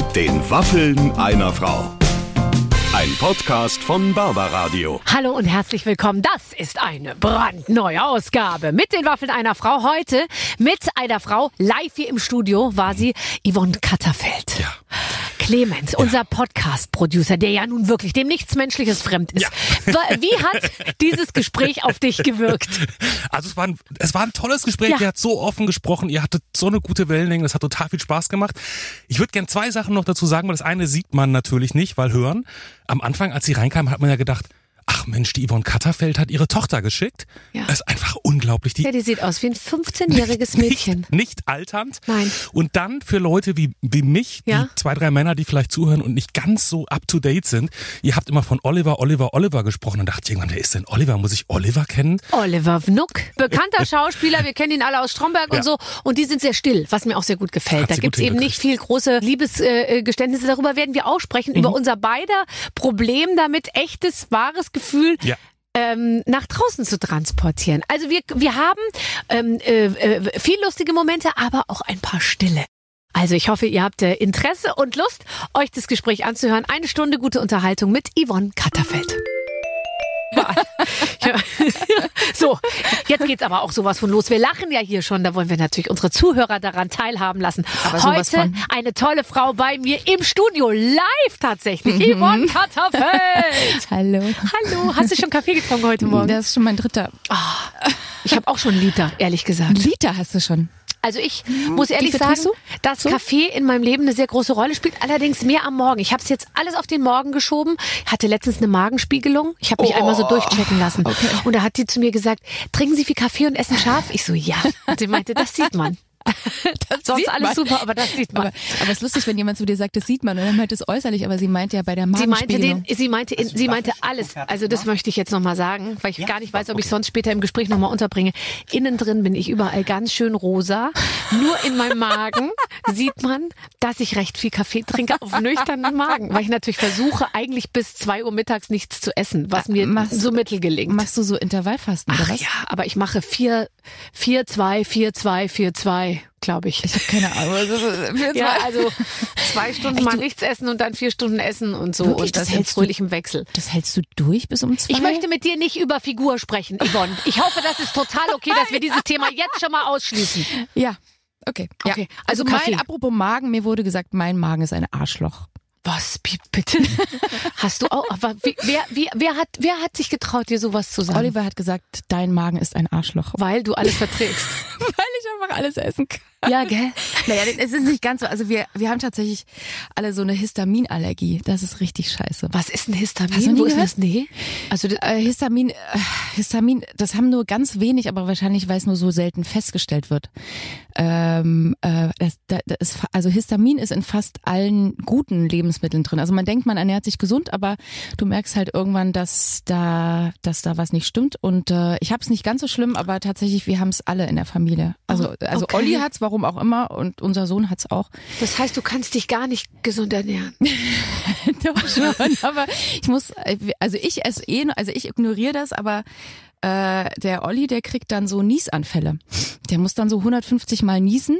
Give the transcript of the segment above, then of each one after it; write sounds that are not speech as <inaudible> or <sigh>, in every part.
Mit den Waffeln einer Frau. Ein Podcast von Barbaradio. Hallo und herzlich willkommen. Das ist eine brandneue Ausgabe mit den Waffeln einer Frau. Heute mit einer Frau. Live hier im Studio war sie Yvonne Katterfeld. Ja. Clemens, unser Podcast-Producer, der ja nun wirklich dem nichts Menschliches fremd ist. <laughs> Wa- Wie hat dieses Gespräch auf dich gewirkt? Also es war ein, es war ein tolles Gespräch. Ja. Ihr habt so offen gesprochen. Ihr hattet so eine gute Wellenlänge. Das hat total viel Spaß gemacht. Ich würde gern zwei Sachen noch dazu sagen, weil das eine sieht man natürlich nicht, weil hören. Am Anfang, als sie reinkam, hat man ja gedacht, ach Mensch, die Yvonne Katterfeld hat ihre Tochter geschickt. Ja. Das ist einfach unglaublich. Die Ja, die sieht aus wie ein 15-jähriges Mädchen. Nicht, nicht alternd. Nein. Und dann für Leute wie, wie mich, Ja. die zwei, drei Männer, die vielleicht zuhören und nicht ganz so up to date sind. Ihr habt immer von Oliver, Oliver, Oliver gesprochen und dachte irgendwann, wer ist denn Oliver? Muss ich Oliver kennen? Oliver Wnuck, bekannter Schauspieler, wir kennen ihn alle aus Stromberg Ja. und so. Und die sind sehr still, was mir auch sehr gut gefällt. Hat Da gibt's gut eben nicht viel große Liebesgeständnisse. Darüber werden wir auch sprechen, über unser beider Problem damit, echtes, wahres Gefühl Ja. ähm, nach draußen zu transportieren. Also wir, wir haben ähm, äh, äh, viel lustige Momente, aber auch ein paar stille. Also ich hoffe, ihr habt äh, Interesse und Lust, euch das Gespräch anzuhören. Eine Stunde gute Unterhaltung mit Yvonne Katterfeld. Ja. <laughs> So, jetzt geht's aber auch sowas von los. Wir lachen ja hier schon, da wollen wir natürlich unsere Zuhörer daran teilhaben lassen. Heute eine tolle Frau bei mir im Studio, live tatsächlich, Mhm. Yvonne Katterfeld. <laughs> Hallo. Hallo, hast du schon Kaffee getrunken heute Morgen? Das ist schon mein dritter. Ich habe auch schon einen Liter, ehrlich gesagt. Liter hast du schon. Also ich muss ehrlich sagen, dass Kaffee in meinem Leben eine sehr große Rolle spielt, allerdings mehr am Morgen. Ich habe es jetzt alles auf den Morgen geschoben. Ich hatte letztens eine Magenspiegelung. Ich habe mich einmal so durchchecken lassen. Und da hat die zu mir gesagt, trinken Sie viel Kaffee und essen scharf? Ich so, ja. Und <laughs> sie meinte, das sieht man. <laughs> Sonst sieht alles man. super, aber das sieht man. Aber, aber es ist lustig, wenn jemand zu dir sagt, das sieht man und dann meint es äußerlich, aber sie meint ja bei der Sie meinte, Magenspiegelung. den, sie meinte, in, sie meinte alles. Also das möchte ich jetzt nochmal sagen, weil ich gar nicht weiß, ob ich sonst später im Gespräch nochmal unterbringe. Innen drin bin ich überall ganz schön rosa. Nur in meinem Magen <laughs> sieht man, dass ich recht viel Kaffee trinke auf nüchternen Magen, weil ich natürlich versuche, eigentlich bis zwei Uhr mittags nichts zu essen, was mir machst- so mittel gelingt. Machst du so Intervallfasten oder Ach was? ja, aber ich mache vier, vier, zwei, vier, zwei, vier, zwei, glaube ich. Ich habe keine Ahnung. Also, für Ja, zwei- also <laughs> zwei Stunden Echt, mal nichts essen und dann vier Stunden essen und so Wirklich, und das das in hältst du- fröhlichem Wechsel. das hältst du durch bis um zwei? Ich möchte mit dir nicht über Figur sprechen, Yvonne. Ich hoffe, das ist total okay, dass wir dieses Thema jetzt schon mal ausschließen. Ja. Okay. ja. Okay, Also, also Kaffee. mein, apropos Magen, mir wurde gesagt, mein Magen ist ein Arschloch. Was, bi- bitte? <laughs> Hast du auch, aber wie, wer, wie, wer hat, wer hat sich getraut, dir sowas zu sagen? Oliver hat gesagt, dein Magen ist ein Arschloch. Weil du alles verträgst. <laughs> Weil ich einfach alles essen kann. Ja, gell? Naja, es ist nicht ganz so. Also wir, wir haben tatsächlich alle so eine Histaminallergie. Das ist richtig scheiße. Was ist ein Histamin? Hast du nie Wo ist das? Nee. Also äh, Histamin, äh, Histamin, das haben nur ganz wenig, aber wahrscheinlich, weil es nur so selten festgestellt wird. Ähm, äh, das, da, das ist, also Histamin ist in fast allen guten Lebensmitteln drin. Also man denkt, man ernährt sich gesund, aber du merkst halt irgendwann, dass da, dass da was nicht stimmt. Und äh, ich habe es nicht ganz so schlimm, aber tatsächlich, wir haben es alle in der Familie. Also, also okay. Olli hat's, warum auch immer, und unser Sohn hat's auch. Das heißt, du kannst dich gar nicht gesund ernähren. <laughs> Doch schon, aber ich muss, also ich esse eh, also ich ignoriere das, aber äh, der Olli, der kriegt dann so Niesanfälle. Der muss dann so 150 Mal niesen,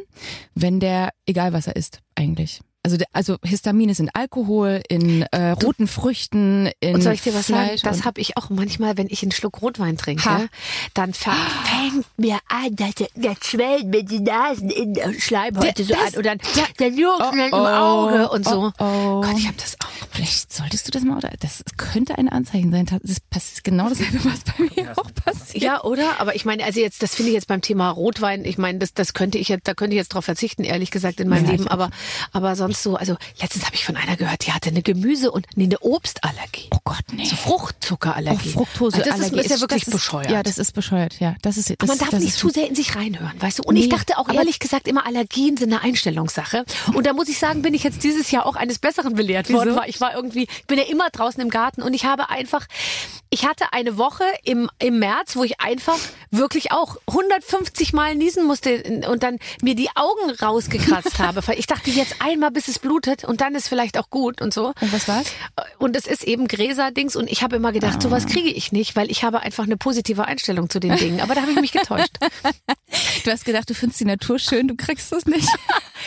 wenn der, egal was er isst, eigentlich. Also, also Histamin ist in Alkohol, in äh, roten Früchten, in Und soll ich dir was sagen? Fleisch Das und- habe ich auch manchmal, wenn ich einen Schluck Rotwein trinke, Ha. dann fängt mir an, dass das schwellen mir die Nasen in der Schleimhäute so Das- an und dann der Jucken im Auge und so. Oh, oh. Gott, ich habe das auch. Vielleicht solltest du das mal, oder? Das könnte ein Anzeichen sein. Das passt genau dasselbe, was bei mir auch passiert. Ja, oder? Aber ich meine, also jetzt, das finde ich jetzt beim Thema Rotwein, ich meine, das, das könnte ich jetzt, da könnte ich jetzt drauf verzichten, ehrlich gesagt, in meinem Ja, Leben. Aber, aber sonst so, also letztens habe ich von einer gehört, die hatte eine Gemüse- und nee, eine Obstallergie. Oh Gott, nee. So Fruchtzuckerallergie. Auch Fructoseallergie. Also das ist, ist ja wirklich das bescheuert. Ist, ja, das ist bescheuert, ja. Das ist, das, Aber man darf nicht ist zu sehr in sich reinhören, weißt du? Und ich Nee, dachte auch ehrlich gesagt immer, Allergien sind eine Einstellungssache. Und da muss ich sagen, bin ich jetzt dieses Jahr auch eines Besseren belehrt worden. Wieso? Ich war irgendwie, ich bin ja immer draußen im Garten und ich habe einfach, ich hatte eine Woche im, im März, wo ich einfach wirklich auch 150 Mal niesen musste und dann mir die Augen rausgekratzt <laughs> habe. Ich dachte jetzt einmal, bis es blutet und dann ist vielleicht auch gut und so. Und was war's? Und es ist eben Gräser-Dings und ich habe immer gedacht, sowas kriege ich nicht, weil ich habe einfach eine positive Einstellung zu den Dingen. Aber da habe ich mich getäuscht. <laughs> Du hast gedacht, du findest die Natur schön, du kriegst es nicht.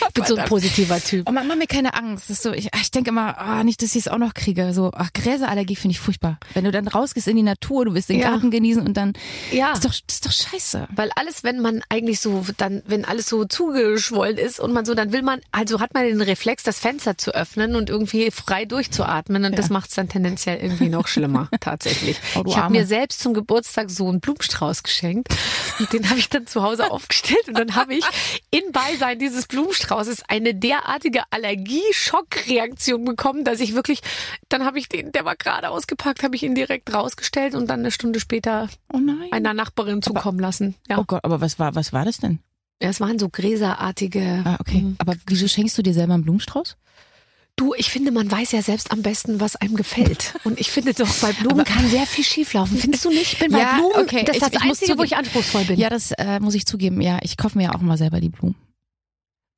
Ich bin so ein positiver Typ. Oh, mach, mach mir keine Angst. Das ist so, ich, ich denke immer, ah, nicht, dass ich es auch noch kriege. So, ach, Gräserallergie finde ich furchtbar. Wenn du dann rausgehst in die Natur, du willst den Ja. Garten genießen und dann, Ja. ist doch, das ist doch scheiße. Weil alles, wenn man eigentlich so, dann, wenn alles so zugeschwollen ist und man so, dann will man, also hat man den Reflex, das Fenster zu öffnen und irgendwie frei durchzuatmen und das macht es dann tendenziell irgendwie noch schlimmer, <laughs> tatsächlich. Oh, ich habe mir selbst zum Geburtstag so einen Blumenstrauß geschenkt und den habe ich dann zu Hause aufgestellt und dann habe ich in Beisein dieses Blumenstraußes eine derartige Allergie-Schockreaktion bekommen, dass ich wirklich, dann habe ich den, der war gerade ausgepackt, habe ich ihn direkt rausgestellt und dann eine Stunde später Oh nein. einer Nachbarin zukommen lassen. Ja. Oh Gott, aber was war, was war das denn? Ja, es waren so gräserartige. Ah, okay. Mhm. Aber wieso schenkst du dir selber einen Blumenstrauß? Du, ich finde, man weiß ja selbst am besten, was einem gefällt. Und ich finde doch, bei Blumen kann sehr viel schieflaufen. Findest du nicht? Ich bin bei Ja, Blumen, okay. das ist Ich- das ich Einzige, wo ich anspruchsvoll bin. Ja, das äh, muss ich zugeben. Ja, ich kaufe mir ja auch mal selber die Blumen.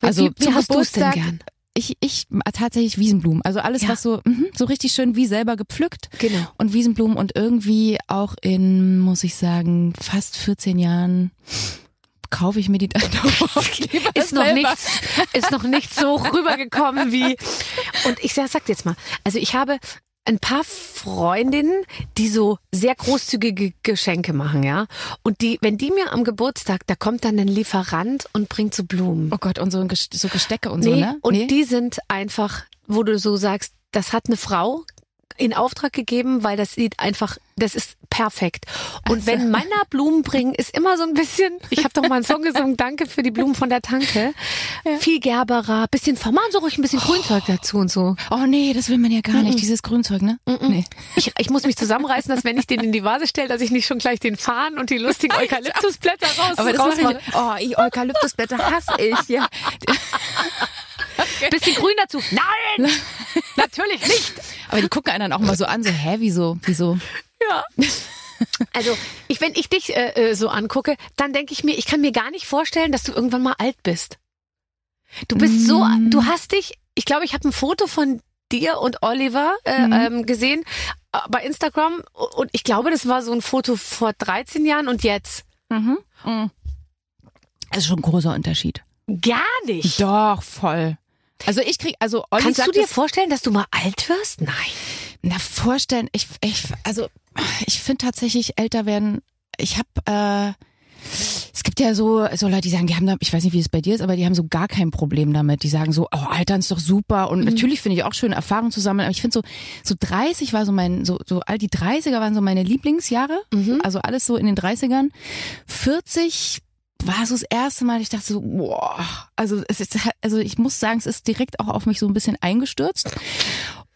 Also wie, wie hast du es denn gern? Ich, ich äh, tatsächlich Wiesenblumen. Also alles, Ja. was so, mhm, so richtig schön wie selber gepflückt. Genau. Und Wiesenblumen und irgendwie auch in, muss ich sagen, fast 14 Jahren kaufe ich mir die lieber <laughs> Ist noch, selber. nichts, ist noch nicht so rübergekommen wie. Und ich sag, jetzt mal, also ich habe ein paar Freundinnen, die so sehr großzügige Geschenke machen, ja. Und die, wenn die mir am Geburtstag, da kommt dann ein Lieferant und bringt so Blumen. Oh Gott, und so, so Gestecke und Nee, so, ne? und Nee? die sind einfach, wo du so sagst, das hat eine Frau in Auftrag gegeben, weil das sieht einfach, das ist perfekt. Und Also. wenn Männer Blumen bringen, ist immer so ein bisschen, ich habe doch mal einen Song gesungen, <laughs> danke für die Blumen von der Tanke. Viel gerberer, bisschen vermahn so ruhig ein bisschen Grünzeug dazu und so. Oh nee, das will man ja gar nicht, dieses Grünzeug, ne? Nee. Ich, ich muss mich zusammenreißen, dass wenn ich den in die Vase stelle, dass ich nicht schon gleich den Farn und die lustigen Eukalyptusblätter raus Aber das mache rausmache. ich. Oh, ich, Eukalyptusblätter hasse ich, ja. <laughs> <laughs> Bisschen grün dazu. Nein! <laughs> Natürlich nicht! Aber die gucken einen dann auch mal so an, so, hä, wieso, wieso? Ja. Also, ich, wenn ich dich äh, äh, so angucke, dann denke ich mir, ich kann mir gar nicht vorstellen, dass du irgendwann mal alt bist. Du bist so, Mm. du hast dich, ich glaube, ich habe ein Foto von dir und Oliver äh, Mhm. ähm, gesehen äh, bei Instagram und ich glaube, das war so ein Foto vor 13 Jahren und jetzt Mhm. Mhm. Das ist schon ein großer Unterschied. gar nicht. Doch, voll. Also ich krieg, also Olli Kannst du dir vorstellen, dass du mal alt wirst? Nein. Na, vorstellen, ich, ich also ich finde tatsächlich älter werden, ich habe äh, es gibt ja so, so Leute, die sagen, die haben da, ich weiß nicht, wie es bei dir ist, aber die haben so gar kein Problem damit. Die sagen so, oh, Altern ist doch super. Und natürlich finde ich auch schön, Erfahrungen zu sammeln. Aber ich finde so, so 30 war so mein, so, so all die 30er waren so meine Lieblingsjahre. Also alles so in den 30ern. 40 war so das erste Mal, ich dachte so, boah, also es ist, also ich muss sagen, es ist direkt auch auf mich so ein bisschen eingestürzt.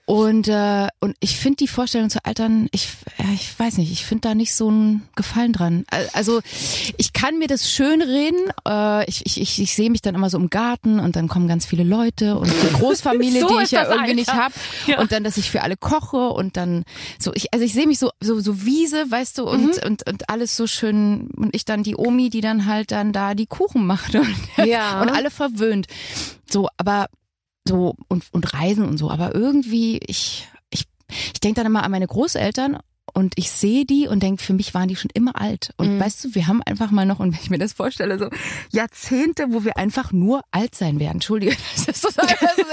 Und, äh, und ich finde die Vorstellung zu altern, ich, ja, ich weiß nicht, ich finde da nicht so einen Gefallen dran. Al- Also ich kann mir das schön reden. Äh, ich ich, ich, ich sehe mich dann immer so im Garten und dann kommen ganz viele Leute und die <laughs> Großfamilie, So die ich ja irgendwie nicht Alter. hab. Ja. Und dann, dass ich für alle koche und dann so, ich, also ich sehe mich so, so, so Wiese, weißt du, und, Mhm. und, und alles so schön. Und ich dann die Omi, die dann halt dann da die Kuchen macht <laughs> und, Ja. und alle verwöhnt. So, aber so und, und Reisen und so, aber irgendwie, ich, ich, ich denke dann immer an meine Großeltern und ich sehe die und denke, für mich waren die schon immer alt. Und Mhm. weißt du, wir haben einfach mal noch, und wenn ich mir das vorstelle, so Jahrzehnte, wo wir einfach nur alt sein werden. Entschuldige. <laughs> Das ist, so- das ist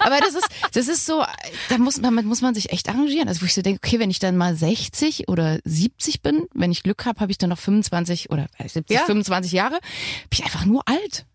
aber das ist, das ist so, da muss, damit muss man sich echt arrangieren. Also wo ich so denke, okay, wenn ich dann mal 60 oder 70 bin, wenn ich Glück habe, habe ich dann noch 25 oder äh, 70, Ja. 25 Jahre, bin ich einfach nur alt.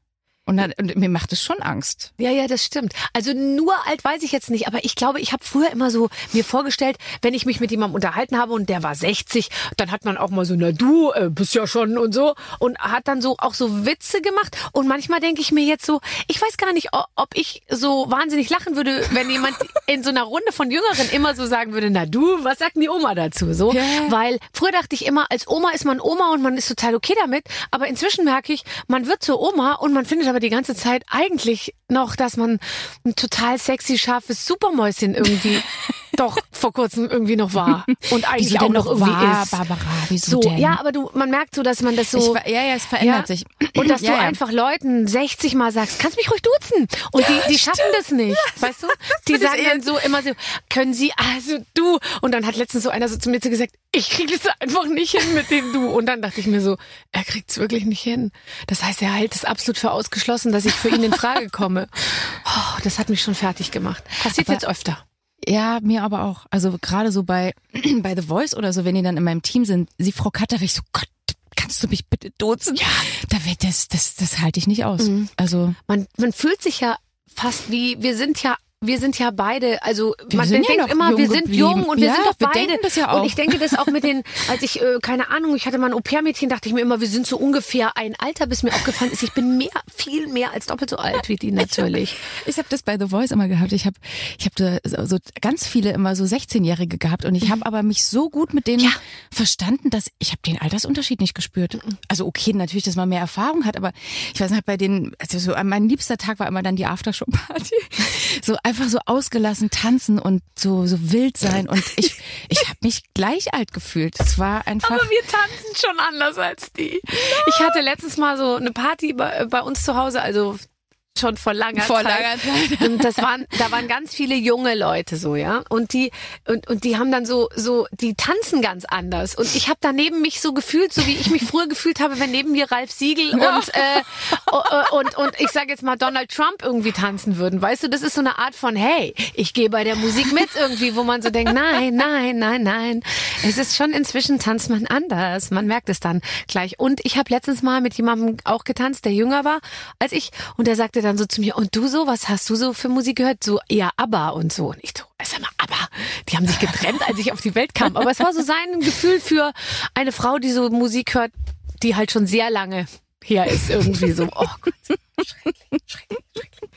Und, dann, und mir macht es schon Angst. Ja, ja, das stimmt. Also nur alt weiß ich jetzt nicht, aber ich glaube, ich habe früher immer so mir vorgestellt, wenn ich mich mit jemandem unterhalten habe und der war 60, dann hat man auch mal so, na du äh, bist ja schon und so und hat dann so auch so Witze gemacht und manchmal denke ich mir jetzt so, ich weiß gar nicht, ob ich so wahnsinnig lachen würde, wenn jemand <laughs> in so einer Runde von Jüngeren immer so sagen würde, na du, was sagt denn die Oma dazu? So, Ja. weil früher dachte ich immer, als Oma ist man Oma und man ist total okay damit, aber inzwischen merke ich, man wird zur Oma und man findet aber die ganze Zeit eigentlich noch, dass man ein total sexy, scharfes Supermäuschen irgendwie <laughs> doch vor kurzem irgendwie noch war und <laughs> eigentlich Wieso auch noch irgendwie war, ist. Barbara? Wieso So, denn? ja, aber du, man merkt so, dass man das so. ich, ja, ja, es verändert Ja. sich. <clears throat> Und dass Ja, du ja. einfach Leuten 60 Mal sagst, kannst mich ruhig duzen. Und die, die schaffen das nicht. <laughs> weißt du? Die sagen eh- dann so immer so, können sie, also du. Und dann hat letztens so einer so zu mir gesagt, ich kriege das einfach nicht hin mit dem du. Und dann dachte ich mir so, er kriegt es wirklich nicht hin. Das heißt, er hält es absolut für ausgeschlossen, dass ich für ihn in Frage komme. <laughs> Oh, das hat mich schon fertig gemacht. Passiert Aber- jetzt öfter. Ja, mir aber auch. Also gerade so bei, <clears throat> bei The Voice oder so, wenn die dann in meinem Team sind, sie Frau Katter, ich so, Gott, kannst du mich bitte duzen? Ja. Da wird das, das, das halte ich nicht aus. Mhm. Also Man, man fühlt sich ja fast wie, wir sind ja wir sind ja beide, also Wir man ja denkt noch immer, wir sind geblieben. jung und wir Ja, sind doch wir beide. das ja auch. Und ich denke das auch mit den, als ich, äh, keine Ahnung, ich hatte mal ein Au-pair-Mädchen, dachte ich mir immer, wir sind so ungefähr ein Alter, bis mir aufgefallen ist, ich bin mehr, viel mehr als doppelt so alt wie die natürlich. Ich habe das bei The Voice immer gehabt. Ich habe ich hab da so so ganz viele immer so 16-Jährige gehabt und ich habe aber mich so gut mit denen Ja. verstanden, dass ich habe den Altersunterschied nicht gespürt. Also okay, natürlich, dass man mehr Erfahrung hat, aber ich weiß nicht, bei denen, also so mein liebster Tag war immer dann die Aftershow-Party. <laughs> So einfach so ausgelassen tanzen und so so wild sein und ich <laughs> ich habe mich gleich alt gefühlt. Es war einfach Aber wir tanzen schon anders als die. Ich hatte letztens mal so eine Party bei, bei uns zu Hause, also schon vor langer Vor Zeit. langer Zeit. <laughs> Und das waren, da waren ganz viele junge Leute so, ja. Und die, und, und die haben dann so, so, die tanzen ganz anders. Und ich habe daneben mich so gefühlt, so wie ich mich früher gefühlt habe, wenn neben mir Ralf Siegel und, äh, o- und, und ich sage jetzt mal Donald Trump irgendwie tanzen würden. Weißt du, das ist so eine Art von, hey, ich gehe bei der Musik mit irgendwie, wo man so denkt, nein, nein, nein, nein. Es ist schon inzwischen tanzt man anders. Man merkt es dann gleich. Und ich habe letztens mal mit jemandem auch getanzt, der jünger war als ich. Und der sagte dann so zu mir, und du so, was hast du so für Musik gehört? So eher ABBA und so. Und ich so, sag mal, ABBA, die haben sich getrennt, als ich auf die Welt kam. Aber es war so sein Gefühl für eine Frau, die so Musik hört, die halt schon sehr lange her ist irgendwie so. Oh Gott, schrecklich, schrecklich, schrecklich.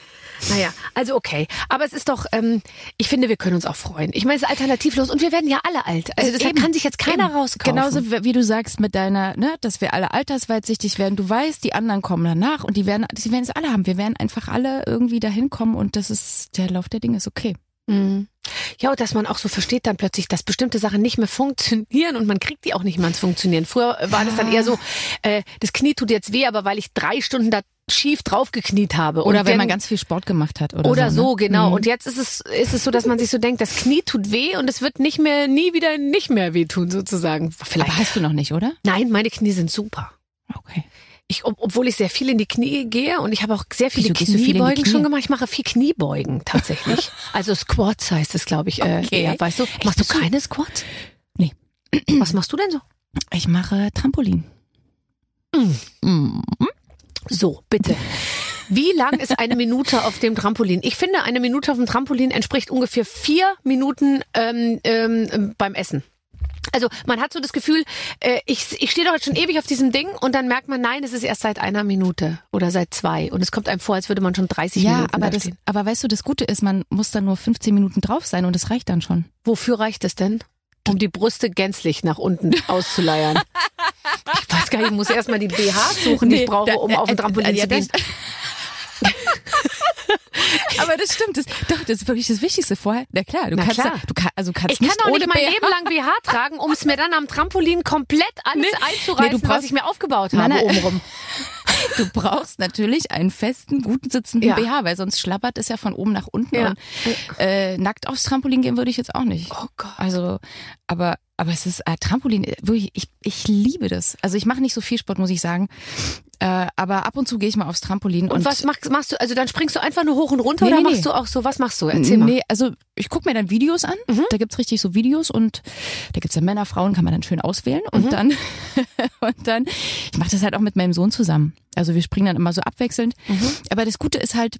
Naja, also okay. Aber es ist doch, ähm, ich finde, wir können uns auch freuen. Ich meine, es ist alternativlos und wir werden ja alle alt. Also deshalb Eben. kann sich jetzt keiner Eben. rauskaufen. Genauso wie wie du sagst mit deiner, ne, dass wir alle altersweitsichtig werden. Du weißt, die anderen kommen danach und die werden, die werden es alle haben. Wir werden einfach alle irgendwie dahin kommen und das ist der Lauf der Dinge ist okay. Mhm. Ja, und dass man auch so versteht dann plötzlich, dass bestimmte Sachen nicht mehr funktionieren und man kriegt die auch nicht mehr ans Funktionieren. Früher war das dann eher so, äh, das Knie tut jetzt weh, aber weil ich drei Stunden da schief drauf gekniet habe. Oder und wenn man ganz viel Sport gemacht hat oder, oder so, ne? genau. Mhm. Und jetzt ist es, ist es so, dass man sich so denkt, das Knie tut weh und es wird nicht mehr, nie wieder nicht mehr wehtun, sozusagen. Vielleicht. Aber hast du noch nicht, oder? Nein, meine Knie sind super. Okay. Ich, ob, obwohl ich sehr viel in die Knie gehe und ich habe auch sehr viele Wieso du viel Kniebeugen Knie? schon gemacht. Ich mache viel Kniebeugen tatsächlich. <laughs> also Squats heißt es, glaube ich. Äh, Okay. eher, weißt du? Machst du keine Squats? Nee. Was machst du denn so? Ich mache Trampolin. Mhm. So, bitte. Wie lang ist eine Minute auf dem Trampolin? Ich finde, eine Minute auf dem Trampolin entspricht ungefähr vier Minuten ähm, ähm, beim Essen. Also man hat so das Gefühl, äh, ich, ich stehe doch jetzt schon ewig auf diesem Ding und dann merkt man, nein, es ist erst seit einer Minute oder seit zwei. Und es kommt einem vor, als würde man schon 30 Ja, Minuten aber da das, aber weißt du, das Gute ist, man muss dann nur 15 Minuten drauf sein und es reicht dann schon. Wofür reicht es denn? Um die Brüste gänzlich nach unten <laughs> auszuleiern. Ich weiß gar nicht, ich muss erstmal die BH suchen, die ich Nee, brauche, da- um auf dem äh, Trampolin äh, zu gehen. <laughs> Aber das stimmt, das, doch, das ist wirklich das Wichtigste vorher. Na klar, du Na kannst, klar. du kannst, also kannst Ich kann nicht doch ohne nicht mein BH. Leben lang BH tragen, um es mir dann am Trampolin komplett alles Nee. einzureißen, Nee, du brauchst- was ich mir aufgebaut habe nein. obenrum. <laughs> Du brauchst natürlich einen festen, guten sitzenden Ja. BH, weil sonst schlappert es ja von oben nach unten. Ja. Und, äh, nackt aufs Trampolin gehen würde ich jetzt auch nicht. Oh Gott. Also, aber aber es ist äh, Trampolin, äh, wirklich, ich, ich liebe das. Also ich mache nicht so viel Sport, muss ich sagen. Äh, aber ab und zu gehe ich mal aufs Trampolin. Und, was machst, machst du? Also dann springst du einfach nur hoch und runter Nee, oder nee, machst nee. du auch so? Was machst du? Erzähl mal. Nee, also ich gucke mir dann Videos an. Mhm. Da gibt's richtig so Videos und da gibt's ja Männer, Frauen, kann man dann schön auswählen. Und Mhm. dann, <laughs> und dann, ich mache das halt auch mit meinem Sohn zusammen. Also wir springen dann immer so abwechselnd. Mhm. Aber das Gute ist halt,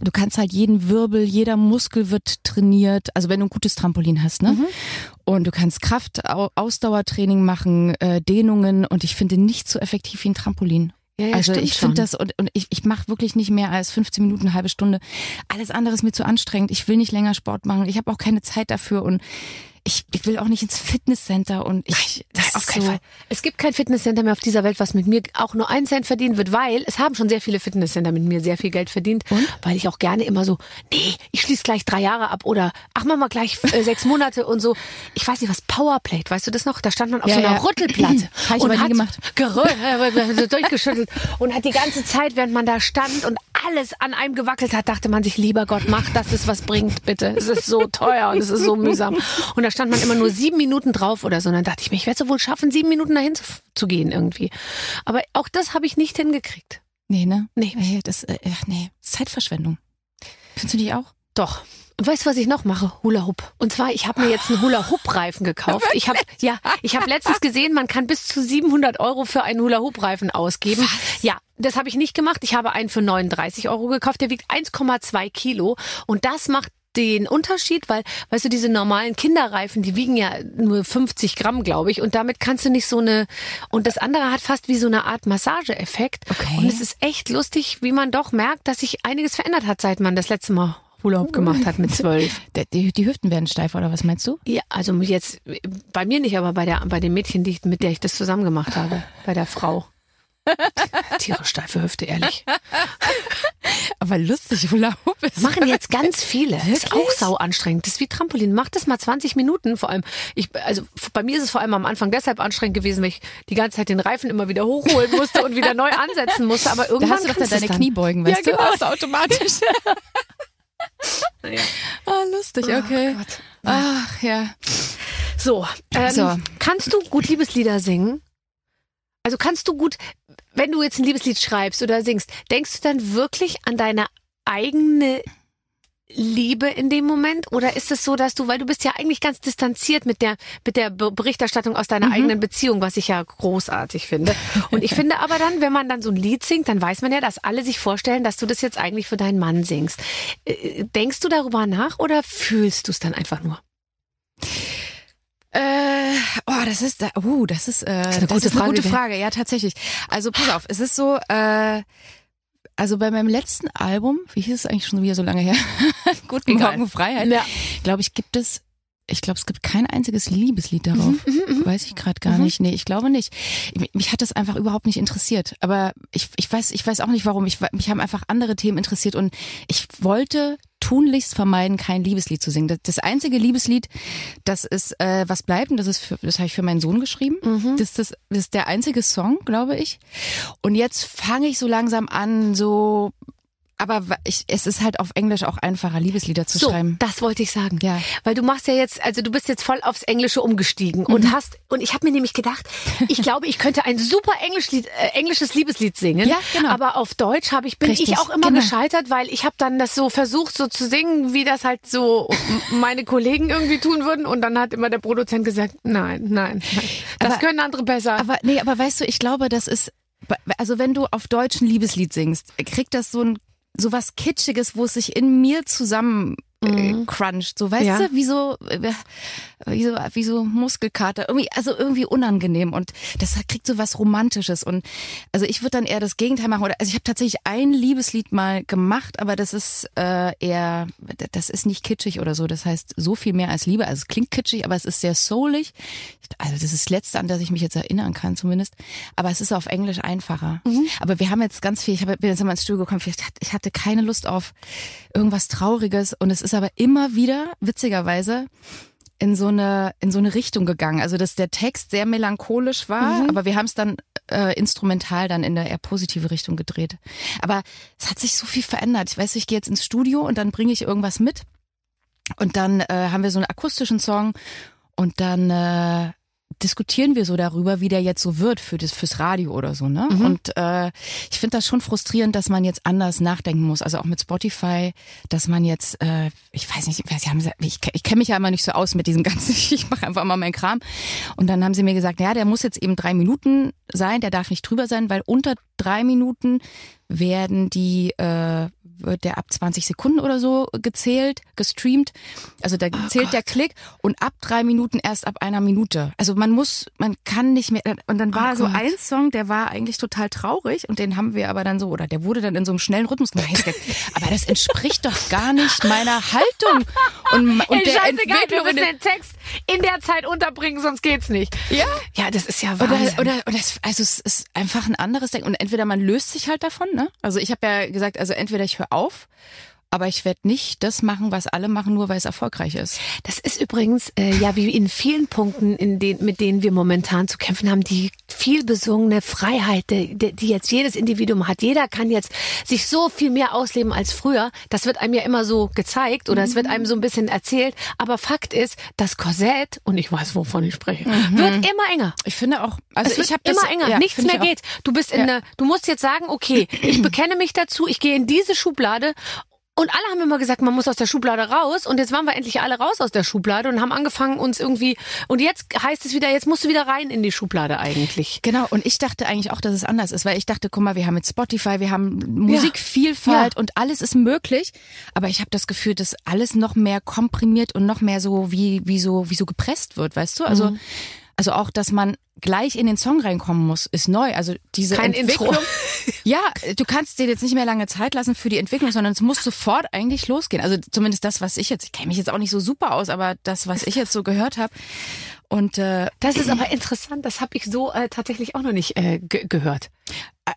du kannst halt jeden Wirbel, jeder Muskel wird trainiert. Also wenn du ein gutes Trampolin hast, Mhm. ne? Und du kannst Kraft, Au- Ausdauertraining machen, äh, Dehnungen und ich finde nichts so effektiv wie ein Trampolin. Ja, ja, also ich finde das und, und ich, ich mache wirklich nicht mehr als 15 Minuten, eine halbe Stunde. Alles andere ist mir zu anstrengend. Ich will nicht länger Sport machen. Ich habe auch keine Zeit dafür und ich, ich will auch nicht ins Fitnesscenter und ich, das Nein, auf ist keinen so, Fall. Es gibt kein Fitnesscenter mehr auf dieser Welt, was mit mir auch nur einen Cent verdienen wird, weil es haben schon sehr viele Fitnesscenter mit mir sehr viel Geld verdient, weil ich auch gerne immer so, nee, ich schließe gleich drei Jahre ab oder ach, machen wir gleich äh, sechs Monate und so. Ich weiß nicht was, Powerplate, weißt du das noch? Da stand man auf Ja, so einer ja. Rüttelplatte <clears throat> und hat gemacht. äh, so <laughs> durchgeschüttelt und hat die ganze Zeit, während man da stand und alles an einem gewackelt hat, dachte man sich, lieber Gott, mach, dass es was bringt, bitte. Es ist so teuer und es ist so mühsam. Und da stand man immer nur sieben Minuten drauf oder so. Und dann dachte ich mir, ich werde es wohl schaffen, sieben Minuten dahin zu, zu gehen irgendwie. Aber auch das habe ich nicht hingekriegt. nee, ne? Nee. Nee, das, äh, ach, nee, Zeitverschwendung. Findest du nicht auch? Doch. Und weißt du, was ich noch mache? Hula Hoop. Und zwar, ich habe mir jetzt einen Hula Hoop Reifen gekauft. Ich habe ja, ich habe letztens gesehen, man kann bis zu 700 Euro für einen Hula Hoop Reifen ausgeben. Ja, das habe ich nicht gemacht. Ich habe einen für 39 Euro gekauft. Der wiegt 1,2 Kilo und das macht den Unterschied, weil, weißt du, diese normalen Kinderreifen, die wiegen ja nur 50 Gramm, glaube ich, und damit kannst du nicht so eine, und das andere hat fast wie so eine Art Massageeffekt. Okay. Und es ist echt lustig, wie man doch merkt, dass sich einiges verändert hat, seit man das letzte Mal Hula Hoop gemacht hat mit <laughs> zwölf. Die, die Hüften werden steif, oder was meinst du? Ja, also jetzt bei mir nicht, aber bei der bei dem Mädchen, die, mit der ich das zusammen gemacht habe, <laughs> bei der Frau. Tiere steife Hüfte, ehrlich. <laughs> Aber lustig, Hula Hoop ist. Machen jetzt ganz viele. Ist auch sau anstrengend. Das ist wie Trampolin. Mach das mal 20 Minuten. Vor allem, ich, also bei mir ist es vor allem am Anfang deshalb anstrengend gewesen, weil ich die ganze Zeit den Reifen immer wieder hochholen musste und wieder neu ansetzen musste. Aber Da irgendwann hast du doch deine dann. Kniebeugen, weißt Ja, du? genau. Automatisch. <laughs> Ja. Ah, lustig, okay. Ach, ja. So, ähm, So. kannst du gut Liebeslieder singen? Also kannst du gut, wenn du jetzt ein Liebeslied schreibst oder singst, denkst du dann wirklich an deine eigene Liebe in dem Moment? Oder ist es so, dass du, weil du bist ja eigentlich ganz distanziert mit der, mit der Be- Berichterstattung aus deiner eigenen Beziehung, was ich ja großartig finde. Und ich <laughs> finde aber dann, wenn man dann so ein Lied singt, dann weiß man ja, dass alle sich vorstellen, dass du das jetzt eigentlich für deinen Mann singst. Äh, Denkst du darüber nach oder fühlst du es dann einfach nur? Äh, oh, das ist, uh, das ist, äh, das eine gute ist eine Frage, gute? Frage. Ja, tatsächlich. Also pass auf, es ist so, äh, also bei meinem letzten Album, wie hieß es eigentlich schon wieder so lange her? <laughs> Guten Egal. Morgen Freiheit. Ja. Glaube ich, gibt es, ich glaube, es gibt kein einziges Liebeslied darauf. Mhm, Weiß ich gerade gar nicht. Nee, ich glaube nicht. Mich, mich hat das einfach überhaupt nicht interessiert. Aber ich, ich weiß, ich weiß auch nicht warum. Ich, mich haben einfach andere Themen interessiert und ich wollte tunlichst vermeiden, kein Liebeslied zu singen. Das, das einzige Liebeslied, das ist äh, was bleibt, und das ist für, das habe ich für meinen Sohn geschrieben. Das, ist das, das ist der einzige Song, glaube ich. Und jetzt fange ich so langsam an, so aber ich, es ist halt auf Englisch auch einfacher, Liebeslieder zu So, schreiben. das wollte ich sagen. Ja. Mhm. Weil du machst ja jetzt, also du bist jetzt voll aufs Englische umgestiegen und hast, und ich habe mir nämlich gedacht, ich glaube, ich könnte ein super Englischlied, äh, englisches Liebeslied singen. Ja, genau. Aber auf Deutsch habe ich, bin Richtig, ich auch immer genau. gescheitert, weil ich habe dann das so versucht, so zu singen, wie das halt so meine Kollegen irgendwie tun würden. Und dann hat immer der Produzent gesagt, nein, nein, nein. Das Aber- können andere besser. Aber nee, aber weißt du, ich glaube, das ist also wenn du auf Deutsch ein Liebeslied singst, kriegt das so ein so was kitschiges, wo es sich in mir zusammen äh, cruncht, so weißt Ja. du, wie so äh, wie so wie so Muskelkater, irgendwie also irgendwie unangenehm und das kriegt so was romantisches und also ich würde dann eher das Gegenteil machen oder also ich habe tatsächlich ein Liebeslied mal gemacht, aber das ist äh, eher das ist nicht kitschig oder so, das heißt so viel mehr als Liebe, also es klingt kitschig, aber es ist sehr soulig. Also das ist das letzte, an das ich mich jetzt erinnern kann zumindest, aber es ist auf Englisch einfacher. Aber wir haben jetzt ganz viel, ich habe bin jetzt mal ins Studio gekommen, ich hatte keine Lust auf irgendwas trauriges und es ist aber immer wieder witzigerweise in so eine in so eine Richtung gegangen. Also dass der Text sehr melancholisch war, aber wir haben es dann äh, instrumental dann in der eher positive Richtung gedreht. Aber es hat sich so viel verändert. Ich weiß, ich gehe jetzt ins Studio und dann bringe ich irgendwas mit und dann äh, haben wir so einen akustischen Song und dann äh, diskutieren wir so darüber, wie der jetzt so wird für das fürs Radio oder so, ne? Und äh, ich finde das schon frustrierend, dass man jetzt anders nachdenken muss, also auch mit Spotify, dass man jetzt, äh, ich weiß nicht, ich, ich kenne mich ja immer nicht so aus mit diesem ganzen, <laughs> ich mache einfach mal meinen Kram. Und dann haben sie mir gesagt, ja, der muss jetzt eben drei Minuten sein, der darf nicht drüber sein, weil unter drei Minuten werden die äh, wird der ab 20 Sekunden oder so gezählt, gestreamt. Also da zählt der Klick und ab drei Minuten erst ab einer Minute. Also man muss, man kann nicht mehr. Und dann war so Gott. ein Song, der war eigentlich total traurig und den haben wir aber dann so, oder der wurde dann in so einem schnellen Rhythmus gemacht. <laughs> Aber das entspricht doch gar nicht meiner Haltung und, und Ey, der wir Entwicklung. in müssen den Text, in der Zeit unterbringen, sonst geht's nicht. Ja? Ja, das ist ja Wahnsinn. Oder, oder, oder es, also es ist einfach ein anderes Denken. Und entweder man löst sich halt davon, ne? Also ich habe ja gesagt, also entweder ich höre auf aber ich werde nicht das machen, was alle machen, nur weil es erfolgreich ist. Das ist übrigens äh, ja wie in vielen Punkten, in den, mit denen wir momentan zu kämpfen haben, die viel besungene Freiheit, die, die jetzt jedes Individuum hat. Jeder kann jetzt sich so viel mehr ausleben als früher. Das wird einem ja immer so gezeigt oder mhm. es wird einem so ein bisschen erzählt. Aber Fakt ist, das Korsett, und ich weiß, wovon ich spreche, mhm. wird immer enger. Ich finde auch, also es ich habe immer enger, ja, nichts mehr geht. Du bist in ja. eine, du musst jetzt sagen, okay, ich bekenne mich dazu, ich gehe in diese Schublade und alle haben immer gesagt, man muss aus der Schublade raus. Und jetzt waren wir endlich alle raus aus der Schublade und haben angefangen, uns irgendwie. Und jetzt heißt es wieder, jetzt musst du wieder rein in die Schublade eigentlich. Genau. Und ich dachte eigentlich auch, dass es anders ist, weil ich dachte, guck mal, wir haben mit Spotify, wir haben Musikvielfalt ja. und alles ist möglich. Aber ich habe das Gefühl, dass alles noch mehr komprimiert und noch mehr so wie, wie so, wie so gepresst wird, weißt du? Also, mhm. Also auch, dass man gleich in den Song reinkommen muss, ist neu. Also diese Kein Entwicklung. Intro. <laughs> ja, du kannst dir jetzt nicht mehr lange Zeit lassen für die Entwicklung, sondern es muss sofort eigentlich losgehen. Also zumindest das, was ich jetzt, ich kenne mich jetzt auch nicht so super aus, aber das, was ich jetzt so gehört habe. Und äh, das ist aber interessant, das habe ich so äh, tatsächlich auch noch nicht äh, gehört.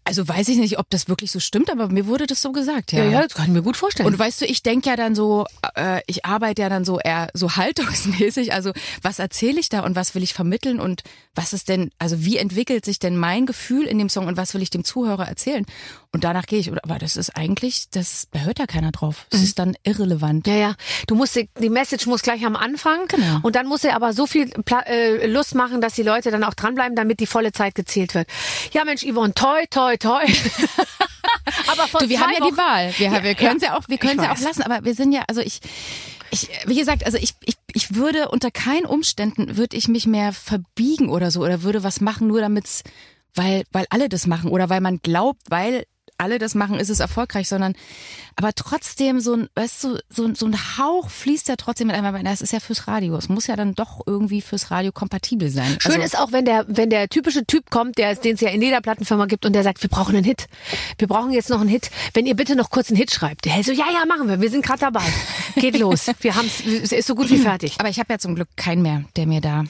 Also weiß ich nicht, ob das wirklich so stimmt, aber mir wurde das so gesagt, ja. Ja, ja das kann ich mir gut vorstellen. Und weißt du, ich denke ja dann so, äh, ich arbeite ja dann so eher so <laughs> haltungsmäßig, also was erzähle ich da und was will ich vermitteln und was ist denn, also wie entwickelt sich denn mein Gefühl in dem Song und was will ich dem Zuhörer erzählen? Und danach gehe ich, aber das ist eigentlich, das da hört ja keiner drauf. Das mhm. ist dann irrelevant. Ja, ja. Du musst, die Message muss gleich am Anfang. Genau. Und dann muss er aber so viel äh, Lust machen, dass die Leute dann auch dranbleiben, damit die volle Zeit gezählt wird. Ja, Mensch, Yvonne, toi, toi, toi. <laughs> aber von du, wir haben ja die Wahl. Wir, ja, wir können ja, ja auch, wir können ja auch lassen. Aber wir sind ja, also ich, ich, wie gesagt, also ich, ich, ich würde unter keinen Umständen würde ich mich mehr verbiegen oder so oder würde was machen, nur damit's, weil, weil alle das machen oder weil man glaubt, weil alle das machen, ist es erfolgreich, sondern aber trotzdem so ein, weißt du, so, so ein Hauch fließt ja trotzdem mit einmal rein. Das ist ja fürs Radio. Es muss ja dann doch irgendwie fürs Radio kompatibel sein. Schön also, ist auch, wenn der, wenn der typische Typ kommt, der den es ja in jeder Plattenfirma gibt und der sagt, wir brauchen einen Hit. Wir brauchen jetzt noch einen Hit. Wenn ihr bitte noch kurz einen Hit schreibt. Der hält so, ja, ja, machen wir. Wir sind gerade dabei. Geht <laughs> los. Wir haben es ist so gut wie fertig. Aber ich habe ja zum Glück keinen mehr, der mir da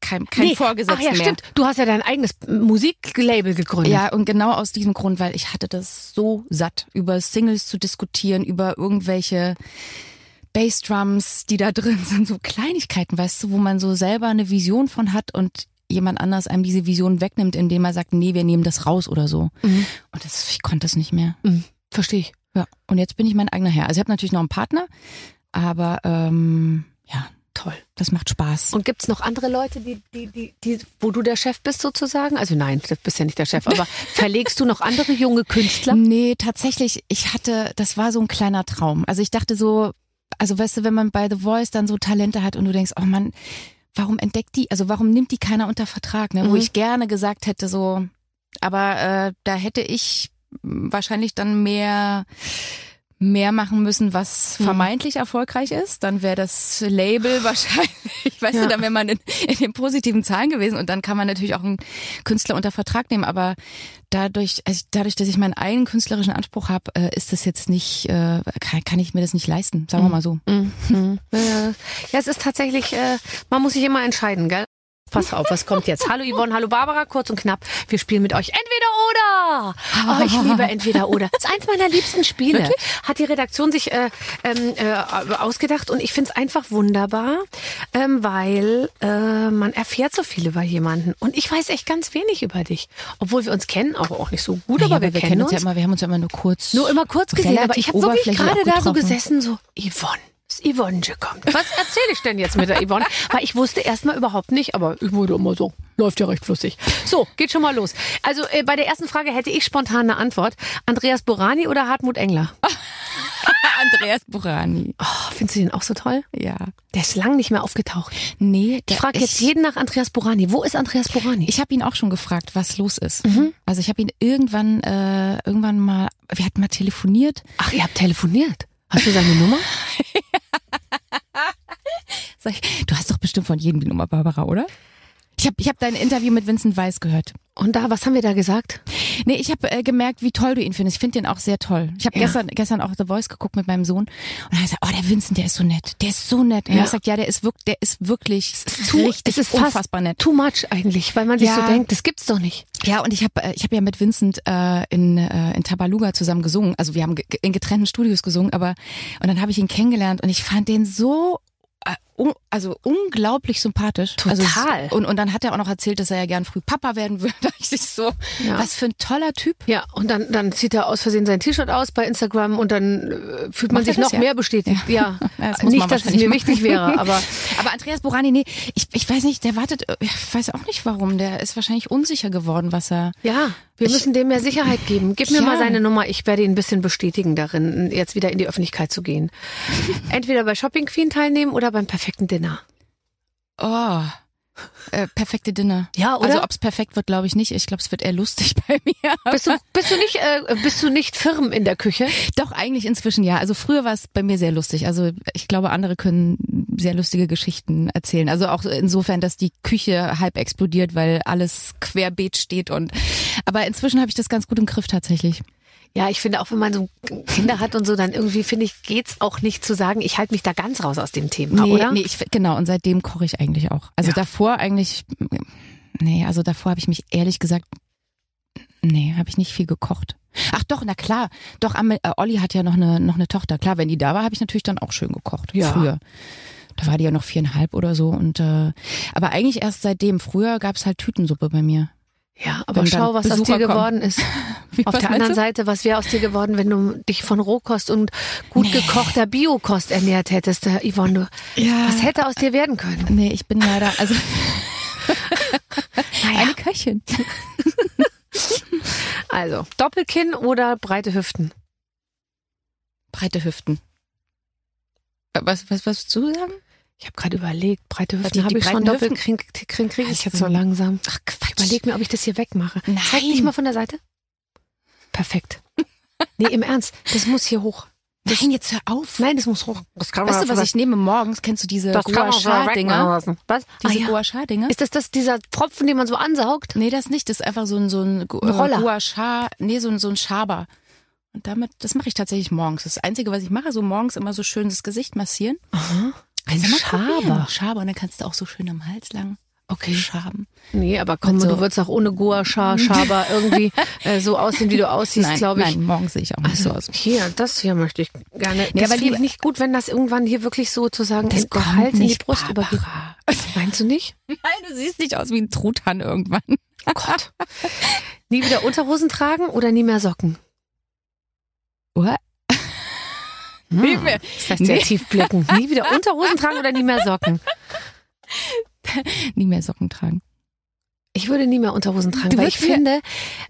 kein, kein nee. Vorgesetzter Ach ja, mehr. stimmt. Du hast ja dein eigenes Musiklabel gegründet. Ja, und genau aus diesem Grund, weil ich hatte das so satt, über Singles zu diskutieren, über irgendwelche Bassdrums, die da drin sind, so Kleinigkeiten, weißt du, wo man so selber eine Vision von hat und jemand anders einem diese Vision wegnimmt, indem er sagt, nee, wir nehmen das raus oder so. Mhm. Und das, ich konnte das nicht mehr. Mhm. Verstehe ich. Ja. Und jetzt bin ich mein eigener Herr. Also ich habe natürlich noch einen Partner, aber ähm, ja, toll. Das macht Spaß. Und gibt's noch andere Leute, die, die, die, die, wo du der Chef bist sozusagen? Also nein, du bist ja nicht der Chef, aber <laughs> verlegst du noch andere junge Künstler? Nee, tatsächlich, ich hatte, das war so ein kleiner Traum. Also ich dachte so, also weißt du, wenn man bei The Voice dann so Talente hat und du denkst, oh man, warum entdeckt die, also warum nimmt die keiner unter Vertrag, ne? Mhm. Wo ich gerne gesagt hätte, so, aber äh, da hätte ich wahrscheinlich dann mehr mehr machen müssen, was mhm. vermeintlich mhm. erfolgreich ist, dann wäre das Label <laughs> wahrscheinlich, weißt ja. du, dann wäre man in, in, den positiven Zahlen gewesen und dann kann man natürlich auch einen Künstler unter Vertrag nehmen, aber dadurch, also dadurch, dass ich meinen eigenen künstlerischen Anspruch habe, äh, ist das jetzt nicht, äh, kann, kann, ich mir das nicht leisten, sagen wir mhm. mal so. Mhm. Ja, es ist tatsächlich, äh, man muss sich immer entscheiden, gell? Pass auf, was kommt jetzt? Hallo Yvonne, hallo Barbara, kurz und knapp. Wir spielen mit euch entweder oder. <laughs> Oh, ich liebe entweder oder. Das ist eins meiner liebsten Spiele. Wirklich? Hat die Redaktion sich äh, ähm, äh, ausgedacht und ich finde es einfach wunderbar, ähm, weil äh, man erfährt so viel über jemanden. Und ich weiß echt ganz wenig über dich. Obwohl wir uns kennen, auch, auch nicht so gut, naja, aber wir, wir kennen uns. Ja immer, wir haben uns ja immer nur kurz. Nur immer kurz gesehen, aber ich habe wirklich gerade da so gesessen, so, Yvonne Yvonne kommt. Was erzähle ich denn jetzt mit der Yvonne? Weil ich wusste erstmal überhaupt nicht, aber ich wurde immer so. Läuft ja recht flüssig. So, geht schon mal los. Also äh, bei der ersten Frage hätte ich spontan eine Antwort. Andreas Borani oder Hartmut Engler? <laughs> Andreas Borani. Oh, findest du den auch so toll? Ja. Der ist lang nicht mehr aufgetaucht. Nee. Ich frage jetzt jeden nach Andreas Borani. Wo ist Andreas Borani? Ich habe ihn auch schon gefragt, was los ist. Mhm. Also ich habe ihn irgendwann, äh, irgendwann mal, wir hatten mal telefoniert. Ach, ihr habt telefoniert? Hast du seine Nummer? <laughs> <laughs> du hast doch bestimmt von jedem die Nummer, Barbara, oder? Ich habe ich hab dein Interview mit Vincent Weiss gehört. Und da, was haben wir da gesagt? Nee, ich habe äh, gemerkt, wie toll du ihn findest. Ich finde den auch sehr toll. Ich habe Ja. gestern, gestern auch The Voice geguckt mit meinem Sohn und er hat gesagt, oh, der Vincent, der ist so nett. Der ist so nett. Und Ja. er sagt, ja, der ist wirklich, der ist wirklich Zu, richtig es ist unfassbar nett. too much eigentlich, weil man sich Ja. so denkt, das gibt's doch nicht. Ja, und ich habe äh, ich hab ja mit Vincent äh, in, äh, in Tabaluga zusammen gesungen. Also wir haben ge in getrennten Studios gesungen, aber und dann habe ich ihn kennengelernt und ich fand den so äh, un also unglaublich sympathisch. Also Total. und, und dann hat er auch noch erzählt, dass er ja gern früh Papa werden <laughs> würde. Ich so, Ja. was für ein toller Typ. Ja, und dann, dann zieht er aus Versehen sein T-Shirt aus bei Instagram und dann äh, fühlt man Macht sich noch ja? mehr bestätigt. Ja, Ja, <laughs> das nicht, dass es mir machen. wichtig wäre, aber <laughs> Aber Andreas Borani, nee, ich, ich weiß nicht, der wartet, ich weiß auch nicht warum, der ist wahrscheinlich unsicher geworden, was er. ja, wir müssen dem mehr Sicherheit geben. Gib mir Ja. mal seine Nummer, ich werde ihn ein bisschen bestätigen darin, jetzt wieder in die Öffentlichkeit zu gehen. Entweder bei Shopping Queen teilnehmen oder beim perfekten Dinner. Oh. Äh, perfekte Dinner. Ja, oder? Also ob's perfekt wird, glaube ich nicht. Ich glaube, es wird eher lustig <laughs> bei mir. Bist du, bist du nicht, äh, bist du nicht firm in der Küche? Doch, eigentlich inzwischen ja. Also früher war es bei mir sehr lustig. Also ich glaube, andere können sehr lustige Geschichten erzählen. Also auch insofern, dass die Küche halb explodiert, weil alles querbeet steht und aber inzwischen habe ich das ganz gut im Griff tatsächlich. Ja, ich finde auch, wenn man so Kinder hat und so, dann irgendwie finde ich, geht's auch nicht zu sagen, ich halte mich da ganz raus aus dem Thema, nee, oder? nee, ich, genau, und seitdem koche ich eigentlich auch. Also Ja. davor eigentlich, nee, also davor habe ich mich ehrlich gesagt, nee, habe ich nicht viel gekocht. Ach doch, na klar, doch, Amel, äh, Olli hat ja noch eine, noch eine Tochter. Klar, wenn die da war, habe ich natürlich dann auch schön gekocht. Ja. Früher. Da war die ja noch viereinhalb oder so. Und äh, aber eigentlich erst seitdem. Früher gab's halt Tütensuppe bei mir. Ja, aber schau, was aus Besucher dir kommen. geworden ist. <laughs> Wie, Auf der anderen du? Seite, was wäre aus dir geworden, wenn du dich von Rohkost und gut Nee. gekochter Biokost ernährt hättest, äh, Yvonne? Du, Ja. was hätte aus dir werden können? Nee, ich bin leider, also <laughs> Naja, eine Köchin. <laughs> also Doppelkinn oder breite Hüften? Breite Hüften. Äh, Was, was, was du sagen? Ich habe gerade überlegt, breite die- Hüften habe die ich schon, Doppelkinn kriege krieg ich Was jetzt für so langsam. Ach Ich Quatsch. überleg mir, ob ich das hier wegmache. Nein. Zeig dich mal von der Seite. Perfekt. Nee, im Ernst, das muss hier hoch. Nein, jetzt hör auf. Nein, das muss hoch. Das kann Weißt du, was ich nehme morgens? Kennst du diese das man lassen. Was? Ah, Diese ja. Gua Sha-Dinger? Ist das, das dieser Pfropfen, den man so ansaugt? Nee, das nicht. Das ist einfach so ein, so ein Roller. äh, Gua Sha, nee, so ein, so ein Schaber. Und damit, das mache ich tatsächlich morgens. Das Einzige, was ich mache, so morgens immer so schön das Gesicht massieren. Aha. Ein. Schaber. Schaber. Und dann kannst du auch so schön am Hals lang Okay. schaben. Nee, aber komm, so- du würdest auch ohne Gua Sha <laughs> Schaber irgendwie äh, so aussehen, wie du aussiehst, glaube ich. nein, morgens sehe ich auch nicht so Also aus. hier, das hier möchte ich gerne. Nee, das aber finde ich nicht gut, wenn das irgendwann hier wirklich sozusagen Das in Hals in die Brust übergeht. Barbara. Meinst du nicht? <laughs> Nein, du siehst nicht aus wie ein Truthahn irgendwann. Oh Gott. nie wieder Unterhosen tragen oder nie mehr Socken? What? Hm, Nie mehr. Das sehr Nee. tief blicken. Nie wieder Unterhosen tragen oder nie mehr Socken? Nie mehr Socken tragen. Ich würde nie mehr Unterhosen tragen, Du weil ich finde,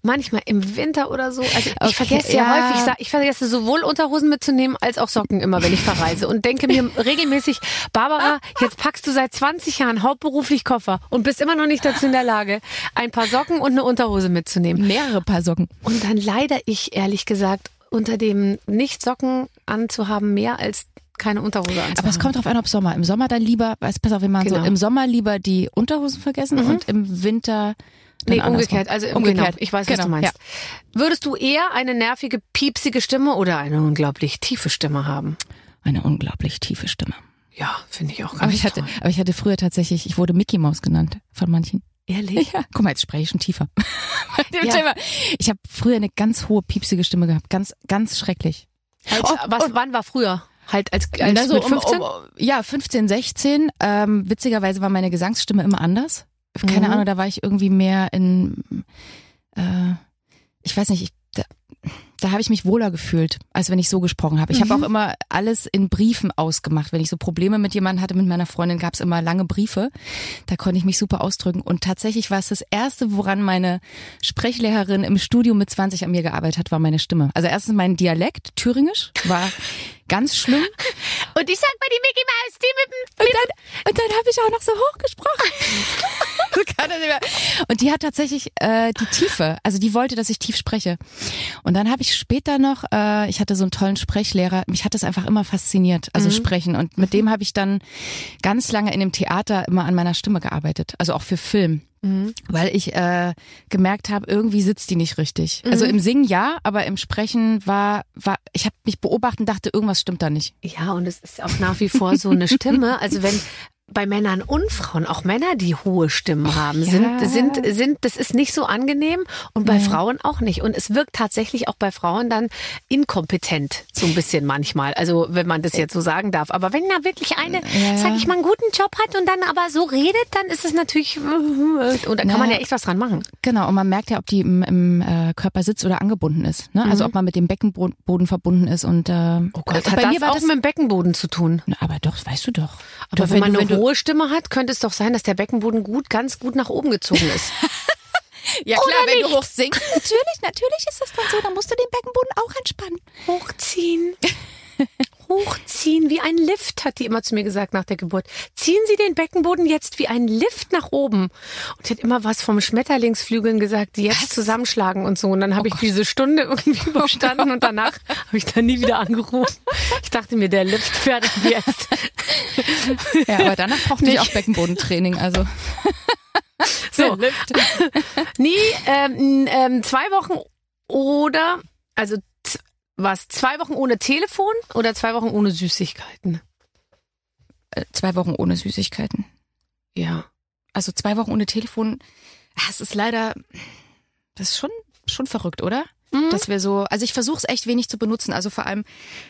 manchmal im Winter oder so, also ich Okay, vergesse ja, ja. häufig, ich vergesse sowohl Unterhosen mitzunehmen als auch Socken immer, wenn ich verreise und denke mir regelmäßig, Barbara, jetzt packst du seit 20 Jahren hauptberuflich Koffer und bist immer noch nicht dazu in der Lage, ein paar Socken und eine Unterhose mitzunehmen. Mehrere Paar Socken. Und dann leider ich, ehrlich gesagt, unter dem Nicht-Socken anzuhaben, mehr als keine Unterhose anzuhaben. Aber es kommt drauf an, ob Sommer. Im Sommer dann lieber, weiß, pass auf, wir machen Genau. so, im Sommer lieber die Unterhosen vergessen Mhm. und im Winter Nee, umgekehrt. Also umgekehrt. Genau, ich weiß, was Genau, du meinst. Würdest du eher eine nervige, piepsige Stimme oder eine unglaublich tiefe Stimme haben? Ja. Eine unglaublich tiefe Stimme. Ja, finde ich auch ganz Aber ich hatte, toll. aber ich hatte früher tatsächlich, ich wurde Mickey Maus genannt von manchen. Ehrlich? Ja, guck mal, jetzt spreche ich schon tiefer. <laughs> Ja. Ich habe früher eine ganz hohe, piepsige Stimme gehabt. Ganz, ganz schrecklich. Als, Oh, was, und- wann war früher? Halt als, als so mit um- 15? Um, ja, 15, 16. Ähm, witzigerweise war meine Gesangsstimme immer anders. Keine Mhm. Ahnung, da war ich irgendwie mehr in, äh, ich weiß nicht, ich, da, da habe ich mich wohler gefühlt, als wenn ich so gesprochen habe. Ich habe Mhm. auch immer alles in Briefen ausgemacht. Wenn ich so Probleme mit jemandem hatte, mit meiner Freundin, gab es immer lange Briefe. Da konnte ich mich super ausdrücken. Und tatsächlich war es das Erste, woran meine Sprechlehrerin im Studium mit 20 an mir gearbeitet hat, war meine Stimme. Also erstens mein Dialekt, Thüringisch, war ganz schlimm. <laughs> Und ich sag mal die Mickey Mouse, die mit dem... Und dann, und dann habe ich auch noch so hoch gesprochen. <laughs> Und die hat tatsächlich äh, die Tiefe, also die wollte, dass ich tief spreche. Und dann habe ich später noch, äh, ich hatte so einen tollen Sprechlehrer, mich hat das einfach immer fasziniert, also sprechen. Und mit dem habe ich dann ganz lange in dem Theater immer an meiner Stimme gearbeitet, also auch für Film. Weil ich äh, gemerkt habe, irgendwie sitzt die nicht richtig. Also im Singen ja, aber im Sprechen war, war ich habe mich beobachtet und dachte, irgendwas stimmt da nicht. Ja, und es ist auch nach wie vor so eine Stimme. Also wenn bei Männern und Frauen, auch Männer, die hohe Stimmen haben, ja. sind, sind, sind, das ist nicht so angenehm und bei Frauen auch nicht. Und es wirkt tatsächlich auch bei Frauen dann inkompetent, so ein bisschen manchmal. Also, wenn man das jetzt so sagen darf. Aber wenn da wirklich eine, Ja, ja. sag ich mal, einen guten Job hat und dann aber so redet, dann ist es natürlich, und da kann man ja echt was dran machen. Genau, und man merkt ja, ob die im, im äh, Körper sitzt oder angebunden ist. Ne? Also ob man mit dem Beckenboden verbunden ist. Und, äh, Oh Gott, äh, hat bei das mir war auch das. mit dem Beckenboden zu tun. Na, aber doch, weißt du doch. Aber Doch, wenn, man du, eine wenn du, hohe Stimme hat, könnte es doch sein, dass der Beckenboden gut, ganz gut nach oben gezogen ist. <laughs> ja klar, Oder wenn nicht? du hoch singst, natürlich, natürlich ist das dann so. Dann musst du den Beckenboden auch entspannen. Hochziehen. <laughs> Hochziehen wie ein Lift, hat die immer zu mir gesagt nach der Geburt. Ziehen Sie den Beckenboden jetzt wie ein Lift nach oben. Und sie hat immer was vom Schmetterlingsflügeln gesagt, die jetzt zusammenschlagen und so. Und dann habe ich diese Stunde irgendwie <laughs> überstanden und danach habe ich dann nie wieder angerufen. Ich dachte mir, der Lift fährt jetzt. Ja, aber danach brauchte ich auch Beckenbodentraining. Also <laughs> So. <laughs> Nie ähm, ähm, zwei Wochen oder, also was, zwei Wochen ohne Telefon oder zwei Wochen ohne Süßigkeiten? äh, zwei Wochen ohne Süßigkeiten. Ja. Also zwei Wochen ohne Telefon. Ah, Es ist leider, das ist schon schon verrückt, oder? Mhm. Dass wir so, also ich versuche es echt wenig zu benutzen, also vor allem,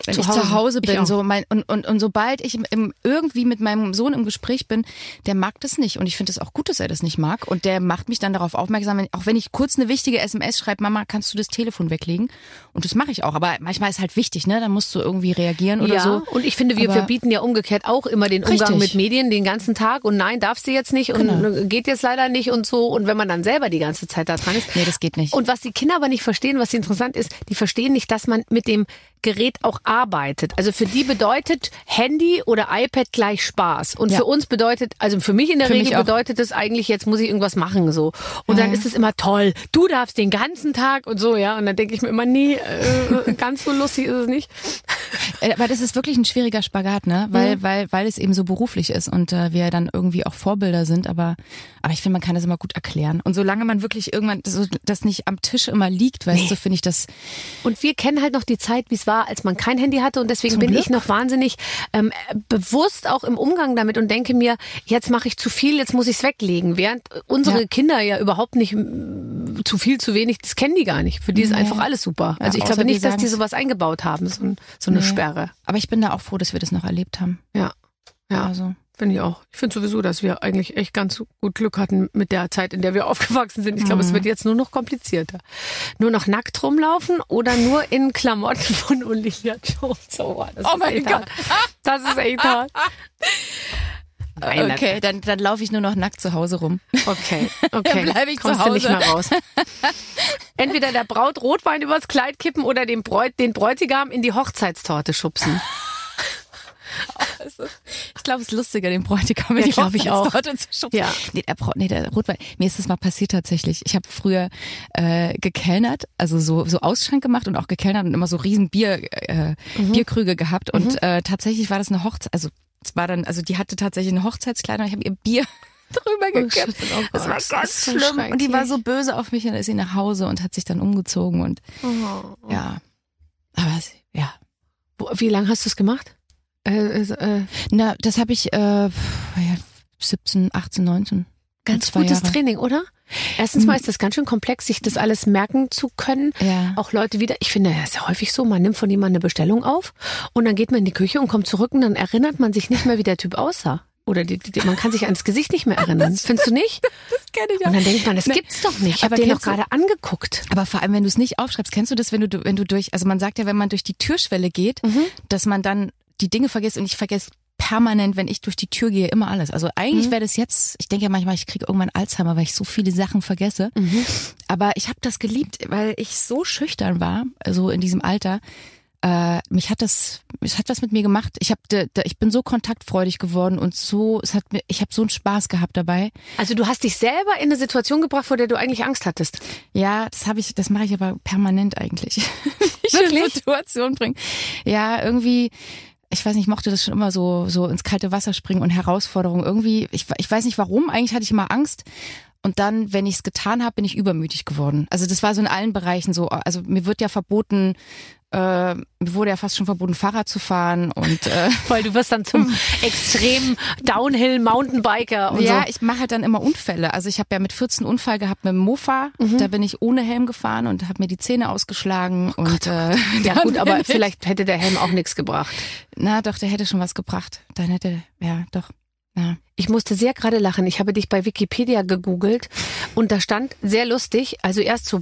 wenn Zu ich Hause. zu Hause bin, so mein und, und und sobald ich im, irgendwie mit meinem Sohn im Gespräch bin, der mag das nicht und ich finde es auch gut, dass er das nicht mag und der macht mich dann darauf aufmerksam, wenn, auch wenn ich kurz eine wichtige SMS schreibe, Mama, kannst du das Telefon weglegen? Und das mache ich auch, aber manchmal ist halt wichtig, ne? Dann musst du irgendwie reagieren oder ja, so. und ich finde, wir Aber- verbieten ja umgekehrt auch immer den Umgang Richtig. mit Medien den ganzen Tag und nein, darfst du jetzt nicht und Genau. geht jetzt leider nicht und so. Und wenn man dann selber die ganze Zeit da dran ist. Nee, das geht nicht. Und was die Kinder aber nicht verstehen, was interessant ist, die verstehen nicht, dass man mit dem Gerät auch arbeitet. Also für die bedeutet Handy oder iPad gleich Spaß. Und Ja. für uns bedeutet, also für mich in der Für Regel bedeutet es eigentlich, jetzt muss ich irgendwas machen so. Und dann Ja. ist es immer toll. Du darfst den ganzen Tag und so, ja. Und dann denke ich mir immer, nee, äh, ganz so lustig ist es nicht. <laughs> Äh, Aber das ist wirklich ein schwieriger Spagat, ne? Weil, weil, weil es eben so beruflich ist und äh, wir dann irgendwie auch Vorbilder sind. Aber, aber ich finde, man kann das immer gut erklären. Und solange man wirklich irgendwann so, das nicht am Tisch immer liegt, weißt du, finde ich das. Und wir kennen halt noch die Zeit, wie es war, als man kein Handy hatte. Und deswegen Zum bin Glück. ich noch wahnsinnig ähm, bewusst auch im Umgang damit und denke mir, jetzt mache ich zu viel, jetzt muss ich es weglegen. Während unsere Ja. Kinder ja überhaupt nicht zu viel, zu wenig, das kennen die gar nicht. Für die ist Nee. einfach alles super. Ja, Also ich glaube nicht, dass die sowas eingebaut haben, so, so eine Nee. Sperre. Aber ich bin da auch froh, dass wir das noch erlebt haben. Ja. Ja, Also. Finde ich auch. Ich finde sowieso, dass wir eigentlich echt ganz gut Glück hatten mit der Zeit, in der wir <laughs> aufgewachsen sind. Ich glaube, Mhm. es wird jetzt nur noch komplizierter. Nur noch nackt rumlaufen oder nur in Klamotten von Olivia Jones. Oh, das Oh ist mein Gott. hart. Das ist echt hart. Nein, Okay, dann, dann laufe ich nur noch nackt zu Hause rum. Okay, <laughs> okay. Dann bleib ich zu Kommst du nicht Hause. mehr raus. <laughs> Entweder der Braut Rotwein übers Kleid kippen oder den, Bräut, den Bräutigam in die Hochzeitstorte schubsen. <laughs> Ich glaube, es ist lustiger, den Bräutigam in Ja, die glaub ich auch. Hochzeitstorte zu schubsen. Ja. Nee, der, Brau- nee, der Rotwein. Mir ist das mal passiert tatsächlich. Ich habe früher äh, gekellnert, also so, so Ausschank gemacht und auch gekellnert und immer so riesen Bier, äh, Mhm. Bierkrüge gehabt. Und äh, tatsächlich war das eine Hochzeit, also es war dann, also die hatte tatsächlich eine Hochzeitskleidung. Ich habe ihr Bier <laughs> drüber gekippt. shit, oh das war das ganz ist so schlimm. und die war so böse auf mich und dann ist sie nach Hause und hat sich dann umgezogen und Oh. ja. Aber ja. Wie lange hast du es gemacht? Äh, äh, äh, Na, das habe ich äh, ja, 17, 18, 19. ganz gutes Jahre. Training, oder? Erstens mal ist das ganz schön komplex, sich das alles merken zu können. Ja. Auch Leute wieder, ich finde, das ist ja häufig so, man nimmt von jemandem eine Bestellung auf und dann geht man in die Küche und kommt zurück und dann erinnert man sich nicht mehr, wie der Typ aussah. Oder die, die, man kann sich ans Gesicht nicht mehr erinnern. Findest du nicht? <laughs> Das kenne ich Und dann denkt man, das gibt's doch nicht. Ich habe den doch gerade angeguckt. Aber vor allem, wenn du es nicht aufschreibst, kennst du das, wenn du, wenn du durch, also man sagt ja, wenn man durch die Türschwelle geht, Mhm. dass man dann die Dinge vergisst und ich vergesse permanent, wenn ich durch die Tür gehe, immer alles. Also eigentlich Mhm. wäre das jetzt, ich denke ja manchmal, ich kriege irgendwann Alzheimer, weil ich so viele Sachen vergesse. Mhm. Aber ich habe das geliebt, weil ich so schüchtern war, also in diesem Alter. äh, mich hat das, es hat was mit mir gemacht. Ich habe, ich bin so kontaktfreudig geworden und so, es hat mir, ich habe so einen Spaß gehabt dabei. Also du hast dich selber in eine Situation gebracht, vor der du eigentlich Angst hattest. Ja, das habe ich, das mache ich aber permanent eigentlich. <laughs> ich Wirklich? in Situation bringen. Ja, irgendwie ich weiß nicht, ich mochte das schon immer so, so ins kalte Wasser springen und Herausforderungen. Irgendwie, ich, ich weiß nicht warum, eigentlich hatte ich immer Angst. Und dann, wenn ich es getan habe, bin ich übermütig geworden. Also das war so in allen Bereichen so. Also mir wird ja verboten, äh, wurde ja fast schon verboten, Fahrrad zu fahren und äh, <laughs> weil du wirst dann zum <laughs> extremen Downhill Mountainbiker und ja, so. ich mache halt dann immer Unfälle. Also ich habe ja mit 14 Unfall gehabt mit dem Mofa. Mhm. Da bin ich ohne Helm gefahren und habe mir die Zähne ausgeschlagen oh und Gott. äh, ja gut, aber vielleicht hätte der Helm auch nichts gebracht. Na doch, der hätte schon was gebracht. Dann hätte ja doch. Ja. Ich musste sehr gerade lachen. Ich habe dich bei Wikipedia gegoogelt und da stand sehr lustig, also erst so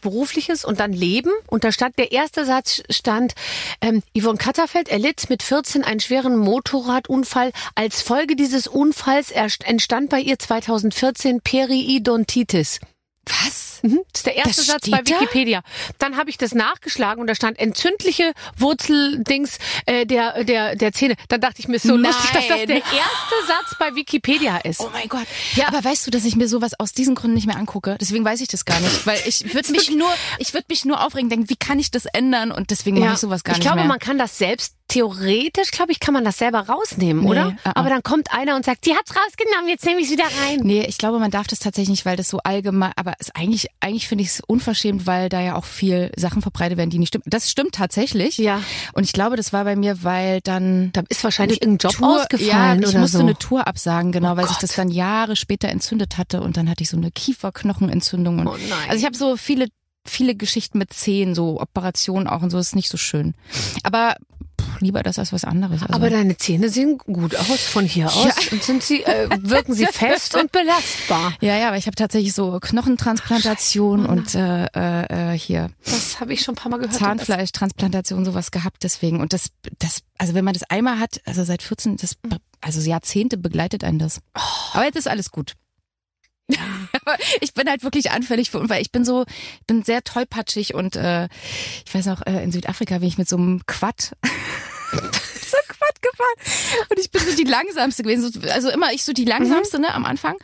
berufliches und dann Leben und da stand der erste Satz stand ähm, Yvonne Katterfeld erlitt mit 14 einen schweren Motorradunfall. Als Folge dieses Unfalls entstand bei ihr 2014 Periodontitis. Was? Mhm. Das ist der erste das Satz bei Wikipedia. Da? Dann habe ich das nachgeschlagen und da stand entzündliche Wurzeldings äh, der der der Zähne. Dann dachte ich mir so Nein. lustig, dass das der erste Satz bei Wikipedia ist. Oh mein Gott. Ja, aber weißt du, dass ich mir sowas aus diesen Gründen nicht mehr angucke? Deswegen weiß ich das gar nicht, weil ich würde <laughs> mich nur ich würde mich nur aufregen, denken, wie kann ich das ändern und deswegen ja. mache ich sowas gar ich nicht glaube, mehr. Ich glaube, man kann das selbst theoretisch, glaube ich, kann man das selber rausnehmen, nee, oder? Uh -uh. Aber dann kommt einer und sagt, die hat's rausgenommen, jetzt nehme ich wieder rein. Nee, ich glaube, man darf das tatsächlich nicht, weil das so allgemein, aber es eigentlich, eigentlich finde ich es unverschämt, weil da ja auch viel Sachen verbreitet werden, die nicht stimmen. Das stimmt tatsächlich. Ja. Und ich glaube, das war bei mir, weil dann. Da ist wahrscheinlich irgendein Job Tour, ausgefallen ja, ich oder musste so. eine Tour absagen, genau, oh weil Gott. sich das dann Jahre später entzündet hatte und dann hatte ich so eine Kieferknochenentzündung. Und oh nein. Also ich habe so viele viele Geschichten mit Zehen, so Operationen auch und so, ist nicht so schön. Aber pff, lieber das als was anderes. Also. Aber deine Zähne sehen gut aus von hier aus Ja. und sind sie, äh, wirken sie <laughs> fest und belastbar. ja, ja, aber ich habe tatsächlich so Knochentransplantation Oh und äh, äh, hier Das habe ich schon ein paar Mal gehört. Zahnfleischtransplantation sowas gehabt deswegen und das das also wenn man das einmal hat also seit 14 das also Jahrzehnte begleitet einen das aber jetzt ist alles gut <laughs> ich bin halt wirklich anfällig für weil ich bin so ich bin sehr tollpatschig und äh, ich weiß auch äh, in Südafrika bin ich mit so einem Quad <laughs> so Quad gefahren. Und ich bin so die langsamste gewesen. So, also immer ich so die langsamste ne am Anfang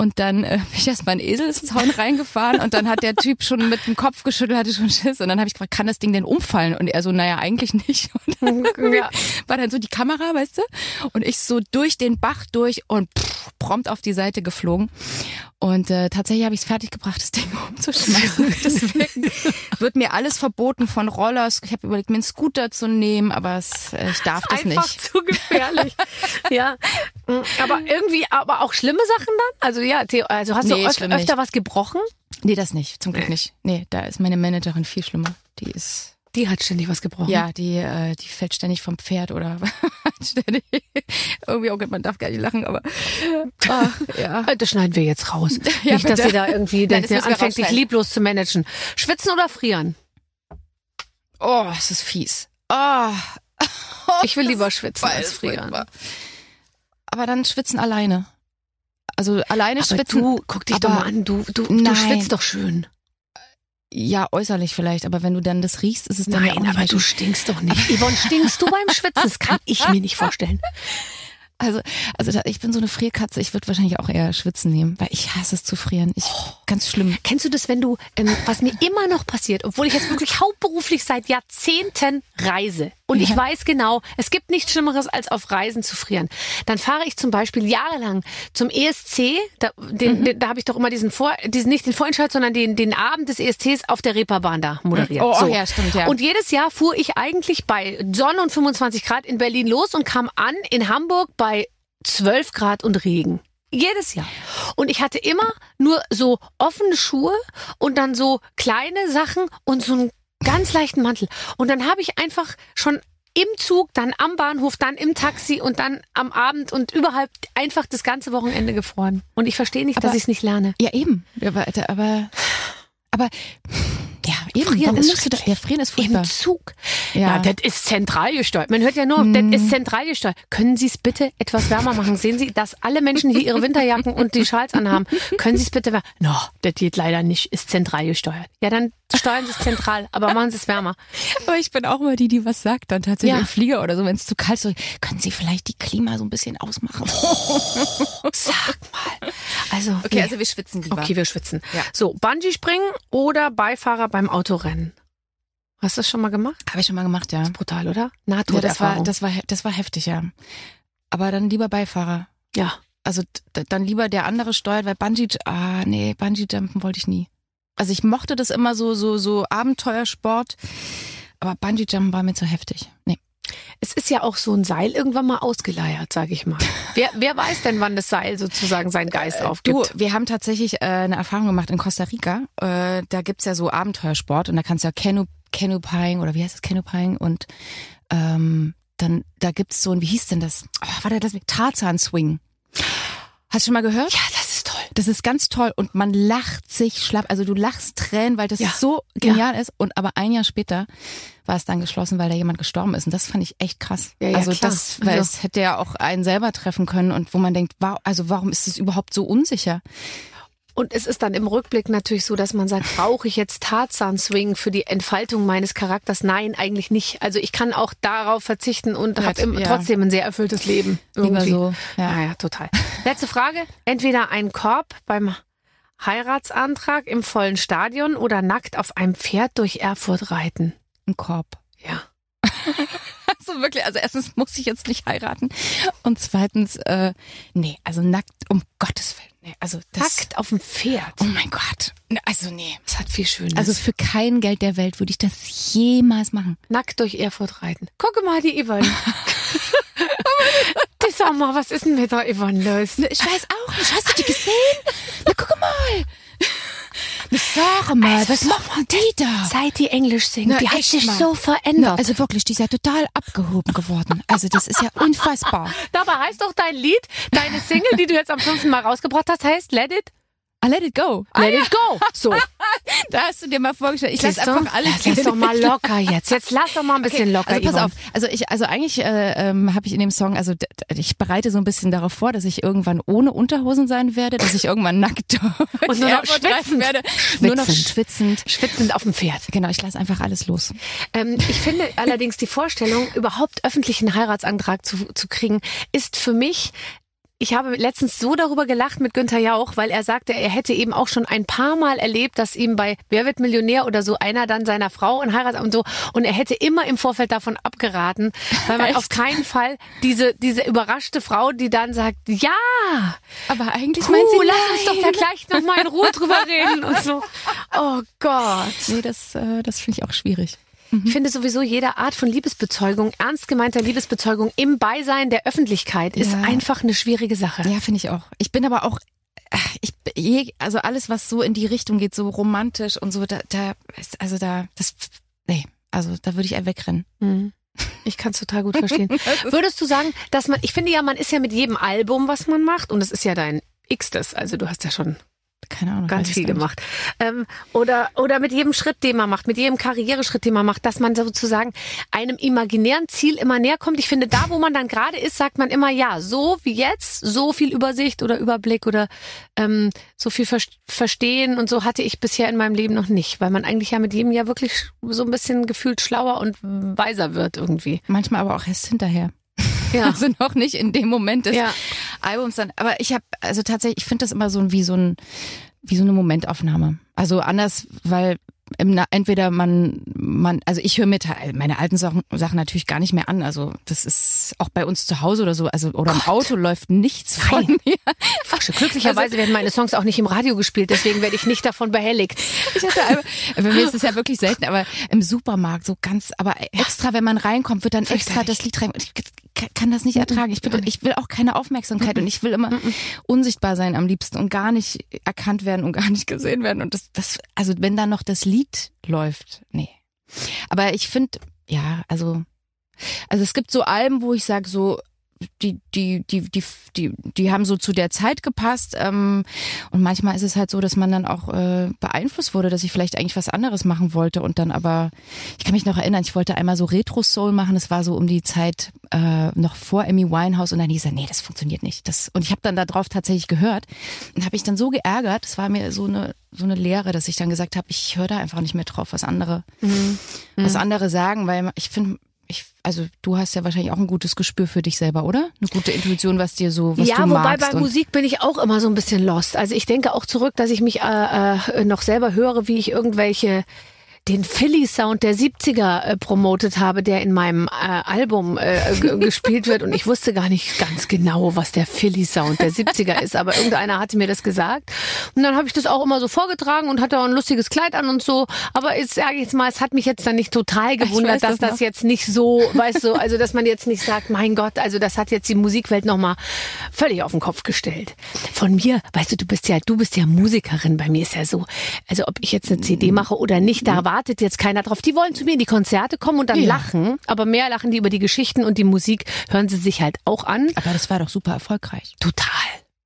und dann äh, bin ich erst mal in den Eselszaun reingefahren und dann hat der Typ schon mit dem Kopf geschüttelt, hatte schon Schiss. Und dann habe ich gefragt, kann das Ding denn umfallen? Und er so, naja, eigentlich nicht. <laughs> Und dann Ja. war dann so die Kamera, weißt du? Und ich so durch den Bach durch und pff, prompt auf die Seite geflogen. Und äh, tatsächlich habe ich es fertiggebracht, das Ding <laughs> umzuschmeißen. <laughs> Deswegen wird mir alles verboten von Rollers. Ich habe überlegt, mir einen Scooter zu nehmen, aber es, äh, ich darf das Einfach nicht. zu gefährlich. ja. Aber irgendwie, aber auch schlimme Sachen dann? Also ja, also hast Nee, du öf öfter was gebrochen? Nee, das nicht. Zum Glück nicht. Nee, da ist meine Managerin viel schlimmer. Die ist Die hat ständig was gebrochen. Ja, die, äh, die fällt ständig vom Pferd oder <laughs> ständig. <laughs> Irgendwie, oh Gott, man darf gar nicht lachen, aber ach, ja. Äh, Das schneiden wir jetzt raus. <laughs> Ja, Nicht, dass sie da irgendwie Nein, das anfängt, dich rausschneiden. lieblos zu managen. Schwitzen oder frieren? Oh, es ist fies. Oh. Ich will lieber schwitzen als frieren. Aber dann schwitzen alleine. Also alleine Aber schwitzen. du, guck dich aber doch mal an, du, du, du Nein. schwitzt doch schön. Ja, äußerlich vielleicht, aber wenn du dann das riechst, ist es dann ja auch Nein, nicht aber du stinkst doch nicht. Yvonne, stinkst du beim Schwitzen? Das kann ich mir nicht vorstellen. <laughs> Also, also da, ich bin so eine Frierkatze, ich würde wahrscheinlich auch eher schwitzen nehmen, weil ich hasse es zu frieren. Ich, ganz schlimm. Kennst du das, wenn du, ähm, was mir immer noch passiert, obwohl ich jetzt wirklich hauptberuflich seit Jahrzehnten reise und ich weiß genau, es gibt nichts Schlimmeres, als auf Reisen zu frieren. Dann fahre ich zum Beispiel jahrelang zum ESC, da, den, den, da habe ich doch immer diesen Vor, diesen, nicht den Vorentscheid, sondern den, den Abend des ESCs auf der Reeperbahn da moderiert. Oh, so. ja, stimmt, ja. Und jedes Jahr fuhr ich eigentlich bei Sonne und 25 Grad in Berlin los und kam an in Hamburg bei 12 Grad und Regen. Jedes Jahr. Und ich hatte immer nur so offene Schuhe und dann so kleine Sachen und so einen ganz leichten Mantel. Und dann habe ich einfach schon im Zug, dann am Bahnhof, dann im Taxi und dann am Abend und überhaupt einfach das ganze Wochenende gefroren. Und ich verstehe nicht, dass Aber- ich es nicht lerne. Ja, eben. Aber, aber, aber Eben, Frieren warum ist du da, ja, frieren ist furchtbar. Im Zug. Ja. Ja, das ist zentral gesteuert. Man hört ja nur, das ist zentral gesteuert. Können Sie es bitte etwas wärmer machen? Sehen Sie, dass alle Menschen hier ihre Winterjacken und die Schals anhaben. Können Sie es bitte wärmer? No, das geht leider nicht. Ist zentral gesteuert. Ja, dann steuern Sie es zentral, aber machen Sie es wärmer. Aber ich bin auch immer die, die was sagt dann tatsächlich Ja. im Flieger oder so, wenn es zu kalt ist. Können Sie vielleicht die Klima so ein bisschen ausmachen? <laughs> Sag mal. Also, Okay, nee. also wir schwitzen lieber. Okay, wir schwitzen. Ja. So, Bungee springen oder Beifahrer beim Autorennen? Hast du das schon mal gemacht? Habe ich schon mal gemacht, ja. Brutal, oder? ja das war, das war, das war heftig, ja. Aber dann lieber Beifahrer. ja. Also dann lieber der andere steuert, weil Bungee, ah nee, Bungee Jumpen wollte ich nie. Also ich mochte das immer so, so, so Abenteuersport, aber Bungee Jumpen war mir zu heftig. Nee. Es ist ja auch so ein Seil irgendwann mal ausgeleiert, sag ich mal. <laughs> wer, wer weiß denn, wann das Seil sozusagen seinen Geist Du, aufgibt? wir haben tatsächlich äh, eine Erfahrung gemacht in Costa Rica. Äh, da gibt's ja so Abenteuersport und da kannst du ja Canu Canupying oder wie heißt das Canupying und ähm, dann da gibt's so ein, wie hieß denn das? Oh, warte, das Tarzan Swing. Hast du schon mal gehört? Ja, das ist ganz toll und man lacht sich schlapp. Also du lachst Tränen, weil das Ja. so genial ist. Und aber ein Jahr später war es dann geschlossen, weil da jemand gestorben ist. Und das fand ich echt krass. Ja, ja, also klar. das, weil Also- es hätte ja auch einen selber treffen können und wo man denkt, wow, also warum ist es überhaupt so unsicher? Und es ist dann im Rückblick natürlich so, dass man sagt, brauche ich jetzt Tarzan-Swing für die Entfaltung meines Charakters? Nein, eigentlich nicht. Also ich kann auch darauf verzichten und Ja, habe ja. trotzdem ein sehr erfülltes Leben. Lieber Irgendwie. so. Ja. Ja, ja, total. Letzte Frage. Entweder ein Korb beim Heiratsantrag im vollen Stadion oder nackt auf einem Pferd durch Erfurt reiten. Ein Korb. Ja. <laughs> Also wirklich, also erstens muss ich jetzt nicht heiraten und zweitens, äh, nee, also nackt, um Gottes Willen. Nee, also das, Nackt auf dem Pferd. oh mein Gott. Ne, Also nee. Das hat viel Schönes. Also für kein Geld der Welt würde ich das jemals machen. nackt durch Erfurt reiten. Gucke mal, die Yvonne. <laughs> die sag mal, was ist denn mit der Yvonne los? Ich weiß auch nicht. Hast du die gesehen? Na, guck mal. Sag mal, Also, was macht die da? Seit die Englisch singt, Na, die hat sich mal. so verändert. Na, also wirklich, die ist ja total abgehoben geworden. Also das ist ja <laughs> unfassbar. Dabei heißt doch dein Lied, deine Single, die du jetzt am fünften Mal rausgebracht hast, heißt Let It, I let it go. Let It Go. So. <laughs> Da hast du dir mal vorgestellt. Ich lass Siehst du? einfach alles Lass doch mal locker jetzt. Jetzt lass doch mal ein bisschen locker, Also pass Yvonne. auf, also ich, also eigentlich äh, ähm, habe ich in dem Song, also ich bereite so ein bisschen darauf vor, dass ich irgendwann ohne Unterhosen sein werde, dass ich irgendwann nackt <laughs> Und nur noch schwitzend. werde, nur noch Schwitzend. schwitzend. Schwitzend auf dem Pferd. Genau, ich lasse einfach alles los. Ähm, ich finde <laughs> allerdings die Vorstellung, überhaupt öffentlichen Heiratsantrag zu, zu kriegen, ist für mich ich habe letztens so darüber gelacht mit Günther Jauch, weil er sagte, er hätte eben auch schon ein paar Mal erlebt, dass ihm bei Wer wird Millionär oder so einer dann seiner Frau und Heirat und so und er hätte immer im Vorfeld davon abgeraten, weil man <laughs> Echt? auf keinen Fall diese diese überraschte Frau, die dann sagt, ja, Aber eigentlich puh, meint sie, lass uns doch da gleich noch mal in Ruhe drüber reden und so. <laughs> Oh Gott. Nee, das, äh, das finde ich auch schwierig. Ich finde sowieso jede Art von Liebesbezeugung, ernst gemeinter Liebesbezeugung im Beisein der Öffentlichkeit ist Ja. einfach eine schwierige Sache. Ja, finde ich auch. Ich bin aber auch, äh, ich, also alles, was so in die Richtung geht, so romantisch und so, da, da, ist- also da, das, nee, also da würde ich eher wegrennen. Mhm. Ich kann es total gut verstehen. <laughs> Würdest du sagen, dass man, ich finde ja, man ist ja mit jedem Album, was man macht, und das ist ja dein x-tes, also du hast ja schon Keine Ahnung. ganz viel gemacht. Ähm, oder, oder mit jedem Schritt, den man macht, mit jedem Karriereschritt, den man macht, dass man sozusagen einem imaginären Ziel immer näher kommt. Ich finde, da, wo man dann gerade ist, sagt man immer, ja, so wie jetzt, so viel Übersicht oder Überblick oder ähm, so viel Ver Verstehen und so hatte ich bisher in meinem Leben noch nicht, weil man eigentlich ja mit jedem Jahr wirklich so ein bisschen gefühlt schlauer und weiser wird irgendwie. Manchmal aber auch erst hinterher. Ja. <laughs> Also noch nicht in dem Moment des Ja. Albums dann. Aber ich habe, also tatsächlich, ich finde das immer so wie so ein, wie so eine Momentaufnahme. Also anders, weil im, entweder man, man, also ich höre mir meine alten Sachen, Sachen natürlich gar nicht mehr an. Also das ist auch bei uns zu Hause oder so, also oder im Auto läuft nichts von Nein. mir. Fasche. Glücklicherweise werden meine Songs auch nicht im Radio gespielt, deswegen werde ich nicht davon behelligt. Ich hatte einmal, bei mir ist es ja wirklich selten, aber im Supermarkt so ganz, aber extra, wenn man reinkommt, wird dann extra das Lied rein. Kann das nicht ertragen. Ich, bin, ich will auch keine Aufmerksamkeit und ich will immer unsichtbar sein am liebsten und gar nicht erkannt werden und gar nicht gesehen werden. Und das, das, also wenn da noch das Lied läuft, nee. Aber ich finde, ja, also, also es gibt so Alben, wo ich sage so, die, die, die, die, die, die haben so zu der Zeit gepasst. Ähm, und manchmal ist es halt so, dass man dann auch äh, beeinflusst wurde, dass ich vielleicht eigentlich was anderes machen wollte und dann aber, ich kann mich noch erinnern, ich wollte einmal so Retro-Soul machen. Das war so um die Zeit äh, noch vor Amy Winehouse und dann hieß er, nee, das funktioniert nicht. Das, und ich habe dann darauf tatsächlich gehört und habe mich dann so geärgert. Das war mir so eine so eine Lehre, dass ich dann gesagt habe, ich höre da einfach nicht mehr drauf, was andere, Mhm. was andere sagen, weil ich finde, ich, also du hast ja wahrscheinlich auch ein gutes Gespür für dich selber, oder? Eine gute Intuition, was dir so, was ja, du wobei magst. bei und- Musik bin ich auch immer so ein bisschen lost. Also ich denke auch zurück, dass ich mich äh, äh, noch selber höre, wie ich irgendwelche den Philly-Sound der 70er äh, promotet habe, der in meinem äh, Album äh, <laughs> gespielt wird. Und ich wusste gar nicht ganz genau, was der Philly-Sound der 70er ist. Aber irgendeiner hatte mir das gesagt. Und dann habe ich das auch immer so vorgetragen und hatte auch ein lustiges Kleid an und so. Aber jetzt sage ich jetzt mal, es hat mich jetzt dann nicht total gewundert, dass das das jetzt nicht so, weißt du, also dass man jetzt nicht sagt, mein Gott, also das hat jetzt die Musikwelt nochmal völlig auf den Kopf gestellt. Von mir, weißt du, du bist ja, du bist ja Musikerin. Bei mir ist ja so, also ob ich jetzt eine CD mache oder nicht, da wartet jetzt keiner drauf. Die wollen zu mir in die Konzerte kommen und dann Ja. lachen, aber mehr lachen die über die Geschichten und die Musik hören sie sich halt auch an. aber das war doch super erfolgreich. Total,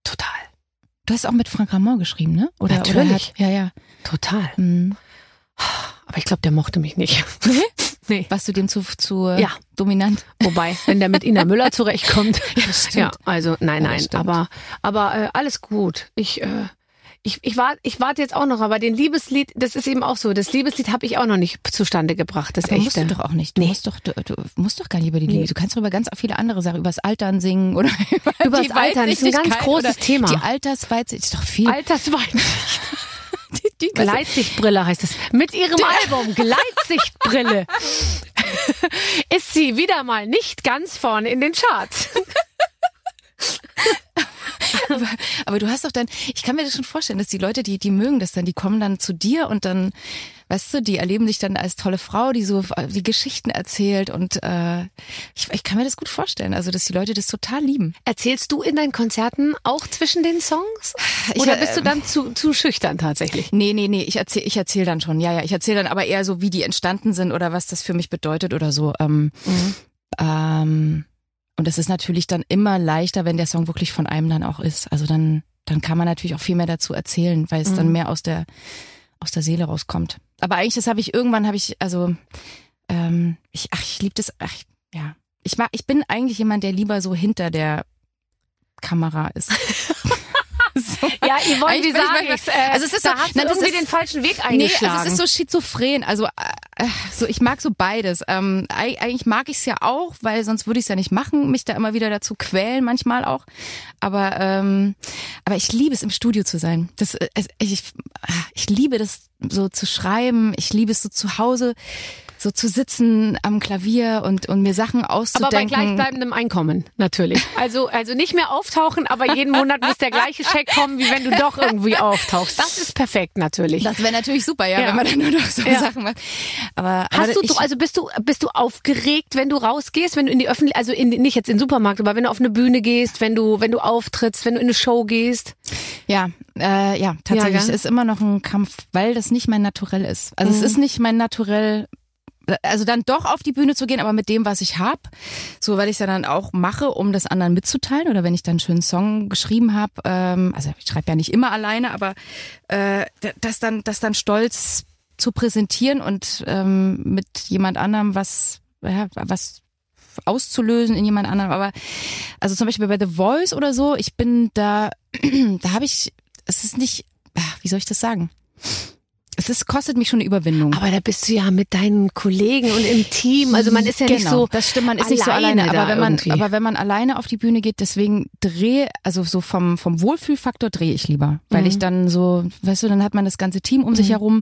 total, Du hast auch mit Frank Ramon geschrieben, ne? Oder, Natürlich. Oder hat, ja, ja. total. Mhm. Aber ich glaube, der mochte mich nicht. <laughs> nee. Warst du dem zu, zu äh, Ja. dominant? Wobei, wenn der mit Ina Müller <laughs> zurechtkommt. stimmt. ja, also nein, Ja, nein, aber aber äh, alles gut. Ich äh, ich, ich, warte, ich warte jetzt auch noch, aber den Liebeslied, das ist eben auch so. Das Liebeslied habe ich auch noch nicht zustande gebracht, das Aber musst echte. du doch auch nicht. Du Nee. musst doch, du, du musst doch gar nicht über die Nee. Liebe. Du kannst doch über ganz viele andere Sachen, über das Altern singen oder <laughs> über Übers die Altern, das ist ein ganz großes Thema. Die Altersweitsicht ist doch viel. Altersweitsicht. <laughs> die, die, Gleitsichtbrille heißt es. Mit ihrem Album Gleitsichtbrille <laughs> ist sie wieder mal nicht ganz vorne in den Charts. <laughs> aber, aber du hast doch dann, ich kann mir das schon vorstellen, dass die Leute, die, die mögen das dann, die kommen dann zu dir und dann, weißt du, die erleben dich dann als tolle Frau, die so die Geschichten erzählt und äh, ich, ich kann mir das gut vorstellen, also dass die Leute das total lieben. Erzählst du in deinen Konzerten auch zwischen den Songs? Ich, Oder äh, bist du dann zu, zu schüchtern tatsächlich? Nee, nee, nee, ich erzähle ich erzähl dann schon. Ja, ja, ich erzähle dann aber eher so, wie die entstanden sind oder was das für mich bedeutet oder so. Ähm, ähm, und es ist natürlich dann immer leichter, wenn der Song wirklich von einem dann auch ist. Also dann, dann kann man natürlich auch viel mehr dazu erzählen, weil es dann Mhm. mehr aus der aus der Seele rauskommt. Aber eigentlich, das habe ich irgendwann, habe ich, also ähm, ich, ach, ich liebe das, ach, ja. Ich mag, ich bin eigentlich jemand, der lieber so hinter der Kamera ist. <laughs> Ja, Yvonne, wie ich sage manchmal- ich's? Äh, also es ist da so- hast nein, irgendwie ist- den falschen Weg Nee, eingeschlagen. also es ist so schizophren. Also äh, so ich mag so beides. Ähm, eig- eigentlich mag ich es ja auch, weil sonst würde ich es ja nicht machen, mich da immer wieder dazu quälen, manchmal auch. Aber ähm, aber ich liebe es im Studio zu sein. Das äh, ich ich liebe das so zu schreiben. Ich liebe es so zu Hause so zu sitzen am Klavier und und mir Sachen aber bei auszudenken. gleichbleibendem Einkommen, natürlich. Also, also nicht mehr auftauchen, aber jeden Monat muss der gleiche Scheck kommen, wie wenn du doch irgendwie auftauchst. Das ist perfekt, natürlich. das wäre natürlich super, ja, Ja. wenn man dann nur noch so Ja. Sachen macht. Aber Hast aber du, ich, also bist du, bist du aufgeregt, wenn du rausgehst, wenn du in die Öffentlichkeit, also in, nicht jetzt in den Supermarkt, aber wenn du auf eine Bühne gehst, wenn du, wenn du auftrittst, wenn du in eine Show gehst? Ja, äh, ja, tatsächlich. Ja, ist immer noch ein Kampf, weil das nicht mein Naturell ist. Also Mhm. es ist nicht mein Naturell, also dann doch auf die Bühne zu gehen, aber mit dem, was ich hab, so weil ich es ja dann auch mache, um das anderen mitzuteilen oder wenn ich dann einen schönen Song geschrieben habe, ähm, also ich schreibe ja nicht immer alleine, aber äh, das dann, das dann stolz zu präsentieren und ähm, mit jemand anderem was, ja, was auszulösen in jemand anderem. Aber also zum Beispiel bei The Voice oder so, ich bin da, <clears throat> da habe ich, es ist nicht, ah, wie soll ich das sagen? Es ist, kostet mich schon eine Überwindung. Aber da bist du ja mit deinen Kollegen und im Team. Also man ist ja genau, nicht so. Das stimmt, man ist nicht so alleine Aber wenn man, irgendwie. aber wenn man alleine auf die Bühne geht, deswegen drehe, also so vom vom Wohlfühlfaktor drehe ich lieber, weil Mhm. ich dann so, weißt du, dann hat man das ganze Team um sich herum.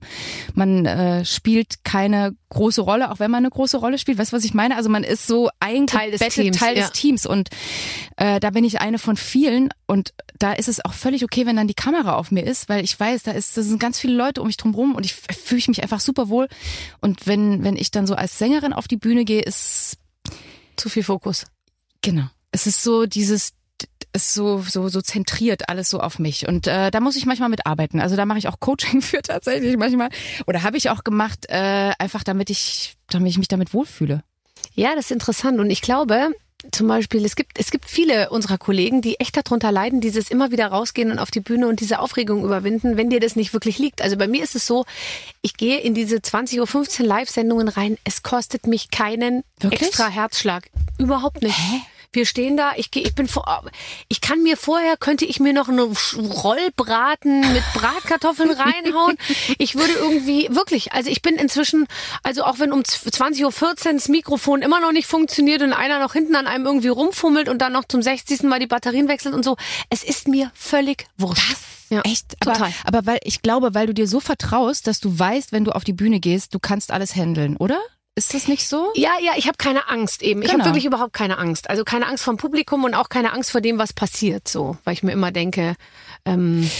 Man äh, spielt keine große Rolle, auch wenn man eine große Rolle spielt. Weißt du, was ich meine? Also man ist so eingebettet Teil des Teams, Teil ja. des Teams und äh, da bin ich eine von vielen und da ist es auch völlig okay, wenn dann die Kamera auf mir ist, weil ich weiß, da ist, da sind ganz viele Leute um mich drum rum und ich fühle ich mich einfach super wohl. Und wenn, wenn ich dann so als Sängerin auf die Bühne gehe, ist Zu viel Fokus. Genau. Es ist so dieses es ist so so so zentriert alles so auf mich und äh, da muss ich manchmal mit arbeiten. Also da mache ich auch Coaching <laughs> für tatsächlich manchmal oder habe ich auch gemacht äh, einfach damit ich damit ich mich damit wohlfühle. Ja, das ist interessant. Und ich glaube, zum Beispiel, es gibt, es gibt viele unserer Kollegen, die echt darunter leiden, dieses immer wieder rausgehen und auf die Bühne und diese Aufregung überwinden, wenn dir das nicht wirklich liegt. Also bei mir ist es so, ich gehe in diese 20.15 Uhr Live-Sendungen rein. Es kostet mich keinen Wirklich? extra Herzschlag. Überhaupt nicht. Wir stehen da, ich gehe, ich bin vor, ich kann mir vorher, könnte ich mir noch eine Rollbraten mit Bratkartoffeln <laughs> reinhauen. Ich würde irgendwie, wirklich, also ich bin inzwischen, also auch wenn um 20.14 Uhr das Mikrofon immer noch nicht funktioniert und einer noch hinten an einem irgendwie rumfummelt und dann noch zum 60. Mal die Batterien wechselt und so, es ist mir völlig wurscht. Ja, Echt? Aber, Total. aber weil ich glaube, weil du dir so vertraust, dass du weißt, wenn du auf die Bühne gehst, du kannst alles handeln, oder? Ist das nicht so? Ja, ja, ich habe keine Angst eben. Ich Genau. habe wirklich überhaupt keine Angst. Also keine Angst vom Publikum und auch keine Angst vor dem, was passiert, so, weil ich mir immer denke, ähm,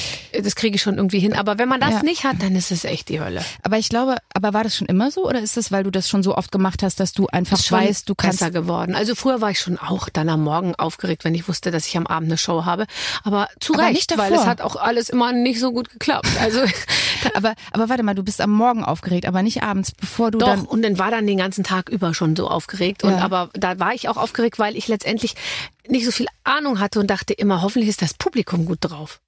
das kriege ich schon irgendwie hin. Aber wenn man das Ja. nicht hat, dann ist es echt die Hölle. Aber ich glaube, aber war das schon immer so oder ist das, weil du das schon so oft gemacht hast, dass du einfach weißt, du kannst besser geworden. Also früher war ich schon auch dann am Morgen aufgeregt, wenn ich wusste, dass ich am Abend eine Show habe. Aber zu Aber Recht, weil es hat auch alles immer nicht so gut geklappt. Also <laughs> aber aber warte mal, du bist am Morgen aufgeregt, aber nicht abends, bevor du Doch, dann und dann war dann den ganzen Tag über schon so aufgeregt. Und Ja. aber da war ich auch aufgeregt, weil ich letztendlich nicht so viel Ahnung hatte und dachte immer, hoffentlich ist das Publikum gut drauf.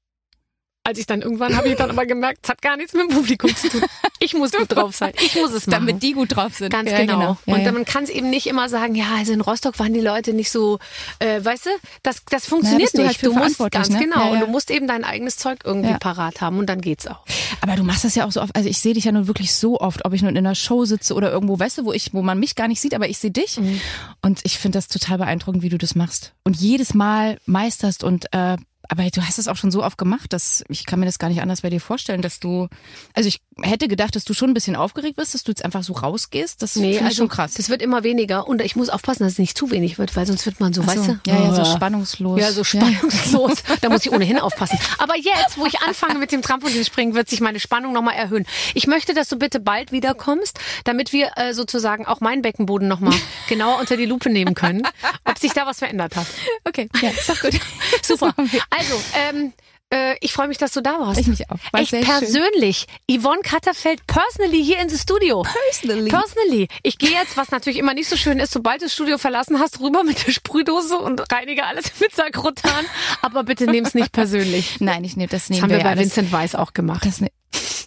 Als ich dann irgendwann habe ich dann aber gemerkt, es hat gar nichts mit dem Publikum zu tun. Ich muss gut drauf sein. Ich muss es machen. damit die gut drauf sind. Ganz Ja, genau. Ja, und ja. man kann es eben nicht immer sagen, ja, also in Rostock waren die Leute nicht so, äh, weißt du, das, das funktioniert halt nicht. für du musst ganz ne? genau. Ja. Und du musst eben dein eigenes Zeug irgendwie parat haben und dann geht's auch. Aber du machst das ja auch so oft. Also ich sehe dich ja nun wirklich so oft, ob ich nun in einer Show sitze oder irgendwo, weißt du, wo ich, wo man mich gar nicht sieht, aber ich sehe dich. Mhm. Und ich finde das total beeindruckend, wie du das machst. Und jedes Mal meisterst und äh, aber du hast es auch schon so oft gemacht, dass ich kann mir das gar nicht anders bei dir vorstellen, dass du, also ich hätte gedacht, dass du schon ein bisschen aufgeregt bist, dass du jetzt einfach so rausgehst. Das Nee, also schon krass. das wird immer weniger und ich muss aufpassen, dass es nicht zu wenig wird, weil sonst wird man so, so. weißt du? Ja, ja, so spannungslos. Ja, so spannungslos. <laughs> Da muss ich ohnehin aufpassen. Aber jetzt, wo ich anfange mit dem Trampolinspringen, wird sich meine Spannung nochmal erhöhen. Ich möchte, dass du bitte bald wiederkommst, damit wir äh, sozusagen auch meinen Beckenboden nochmal <laughs> genauer unter die Lupe nehmen können, ob sich da was verändert hat. <laughs> Okay, ja, ist doch gut. <laughs> Super. Also, ähm, äh, ich freue mich, dass du da warst. Ich mich auch. War Echt sehr schön. persönlich. Yvonne Katterfeld personally hier ins Studio. Personally. Personally. Ich gehe jetzt, was natürlich immer nicht so schön ist, sobald du das Studio verlassen hast, rüber mit der Sprühdose und reinige alles mit Sakrotan. Aber bitte nimm's nicht persönlich. Nein, ich nehme das Das nehmen haben wir ja bei alles. Vincent Weiss auch gemacht. Das ne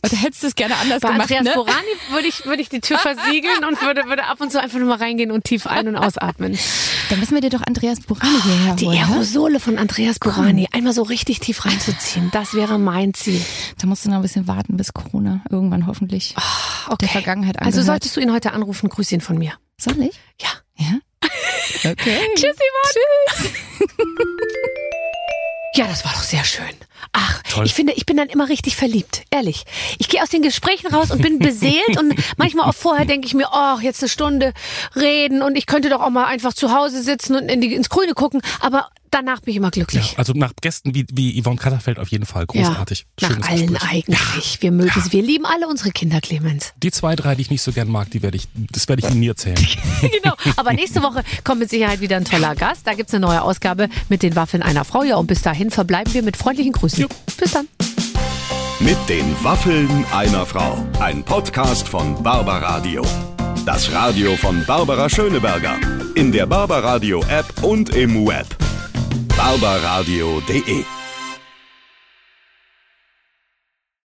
da hättest du es gerne anders Bei gemacht, Andreas ne? Borani würde ich, würde ich die Tür versiegeln und würde, würde ab und zu einfach nur mal reingehen und tief ein- und ausatmen. Dann müssen wir dir doch Andreas Borani hierher Die holen. ne? Aerosole von Andreas Borani einmal so richtig tief reinzuziehen, das wäre mein Ziel. Da musst du noch ein bisschen warten bis Corona. Irgendwann hoffentlich. Okay. Der Vergangenheit Also angehört. solltest du ihn heute anrufen, grüß ihn von mir. Soll ich? Ja. Ja. Okay. <laughs> Tschüss, Yvonne. Tschüss. Ja, das war doch sehr schön. Ach, Toll. ich finde, ich bin dann immer richtig verliebt, ehrlich. Ich gehe aus den Gesprächen raus und bin beseelt und manchmal auch vorher denke ich mir, oh, jetzt eine Stunde reden und ich könnte doch auch mal einfach zu Hause sitzen und in die, ins Grüne gucken, aber danach bin ich immer Ja, glücklich. also nach Gästen wie, wie Yvonne Katterfeld auf jeden Fall. Großartig. Ja, nach Schönes allen Gespräch. eigentlich. Wir mögen sie. Wir lieben alle unsere Kinder, Clemens. Die zwei, drei, die ich nicht so gern mag, die werde ich, das werde ich Ihnen nie erzählen. <laughs> genau. Aber nächste Woche kommt mit Sicherheit wieder ein toller Gast. Da gibt's eine neue Ausgabe mit den Waffeln einer Frau. Ja, und bis dahin verbleiben wir mit freundlichen Grüßen. Jupp. Bis dann. Mit den Waffeln einer Frau. Ein Podcast von Barbaradio. Das Radio von Barbara Schöneberger. In der Barbaradio App und im Web. barbaradio.de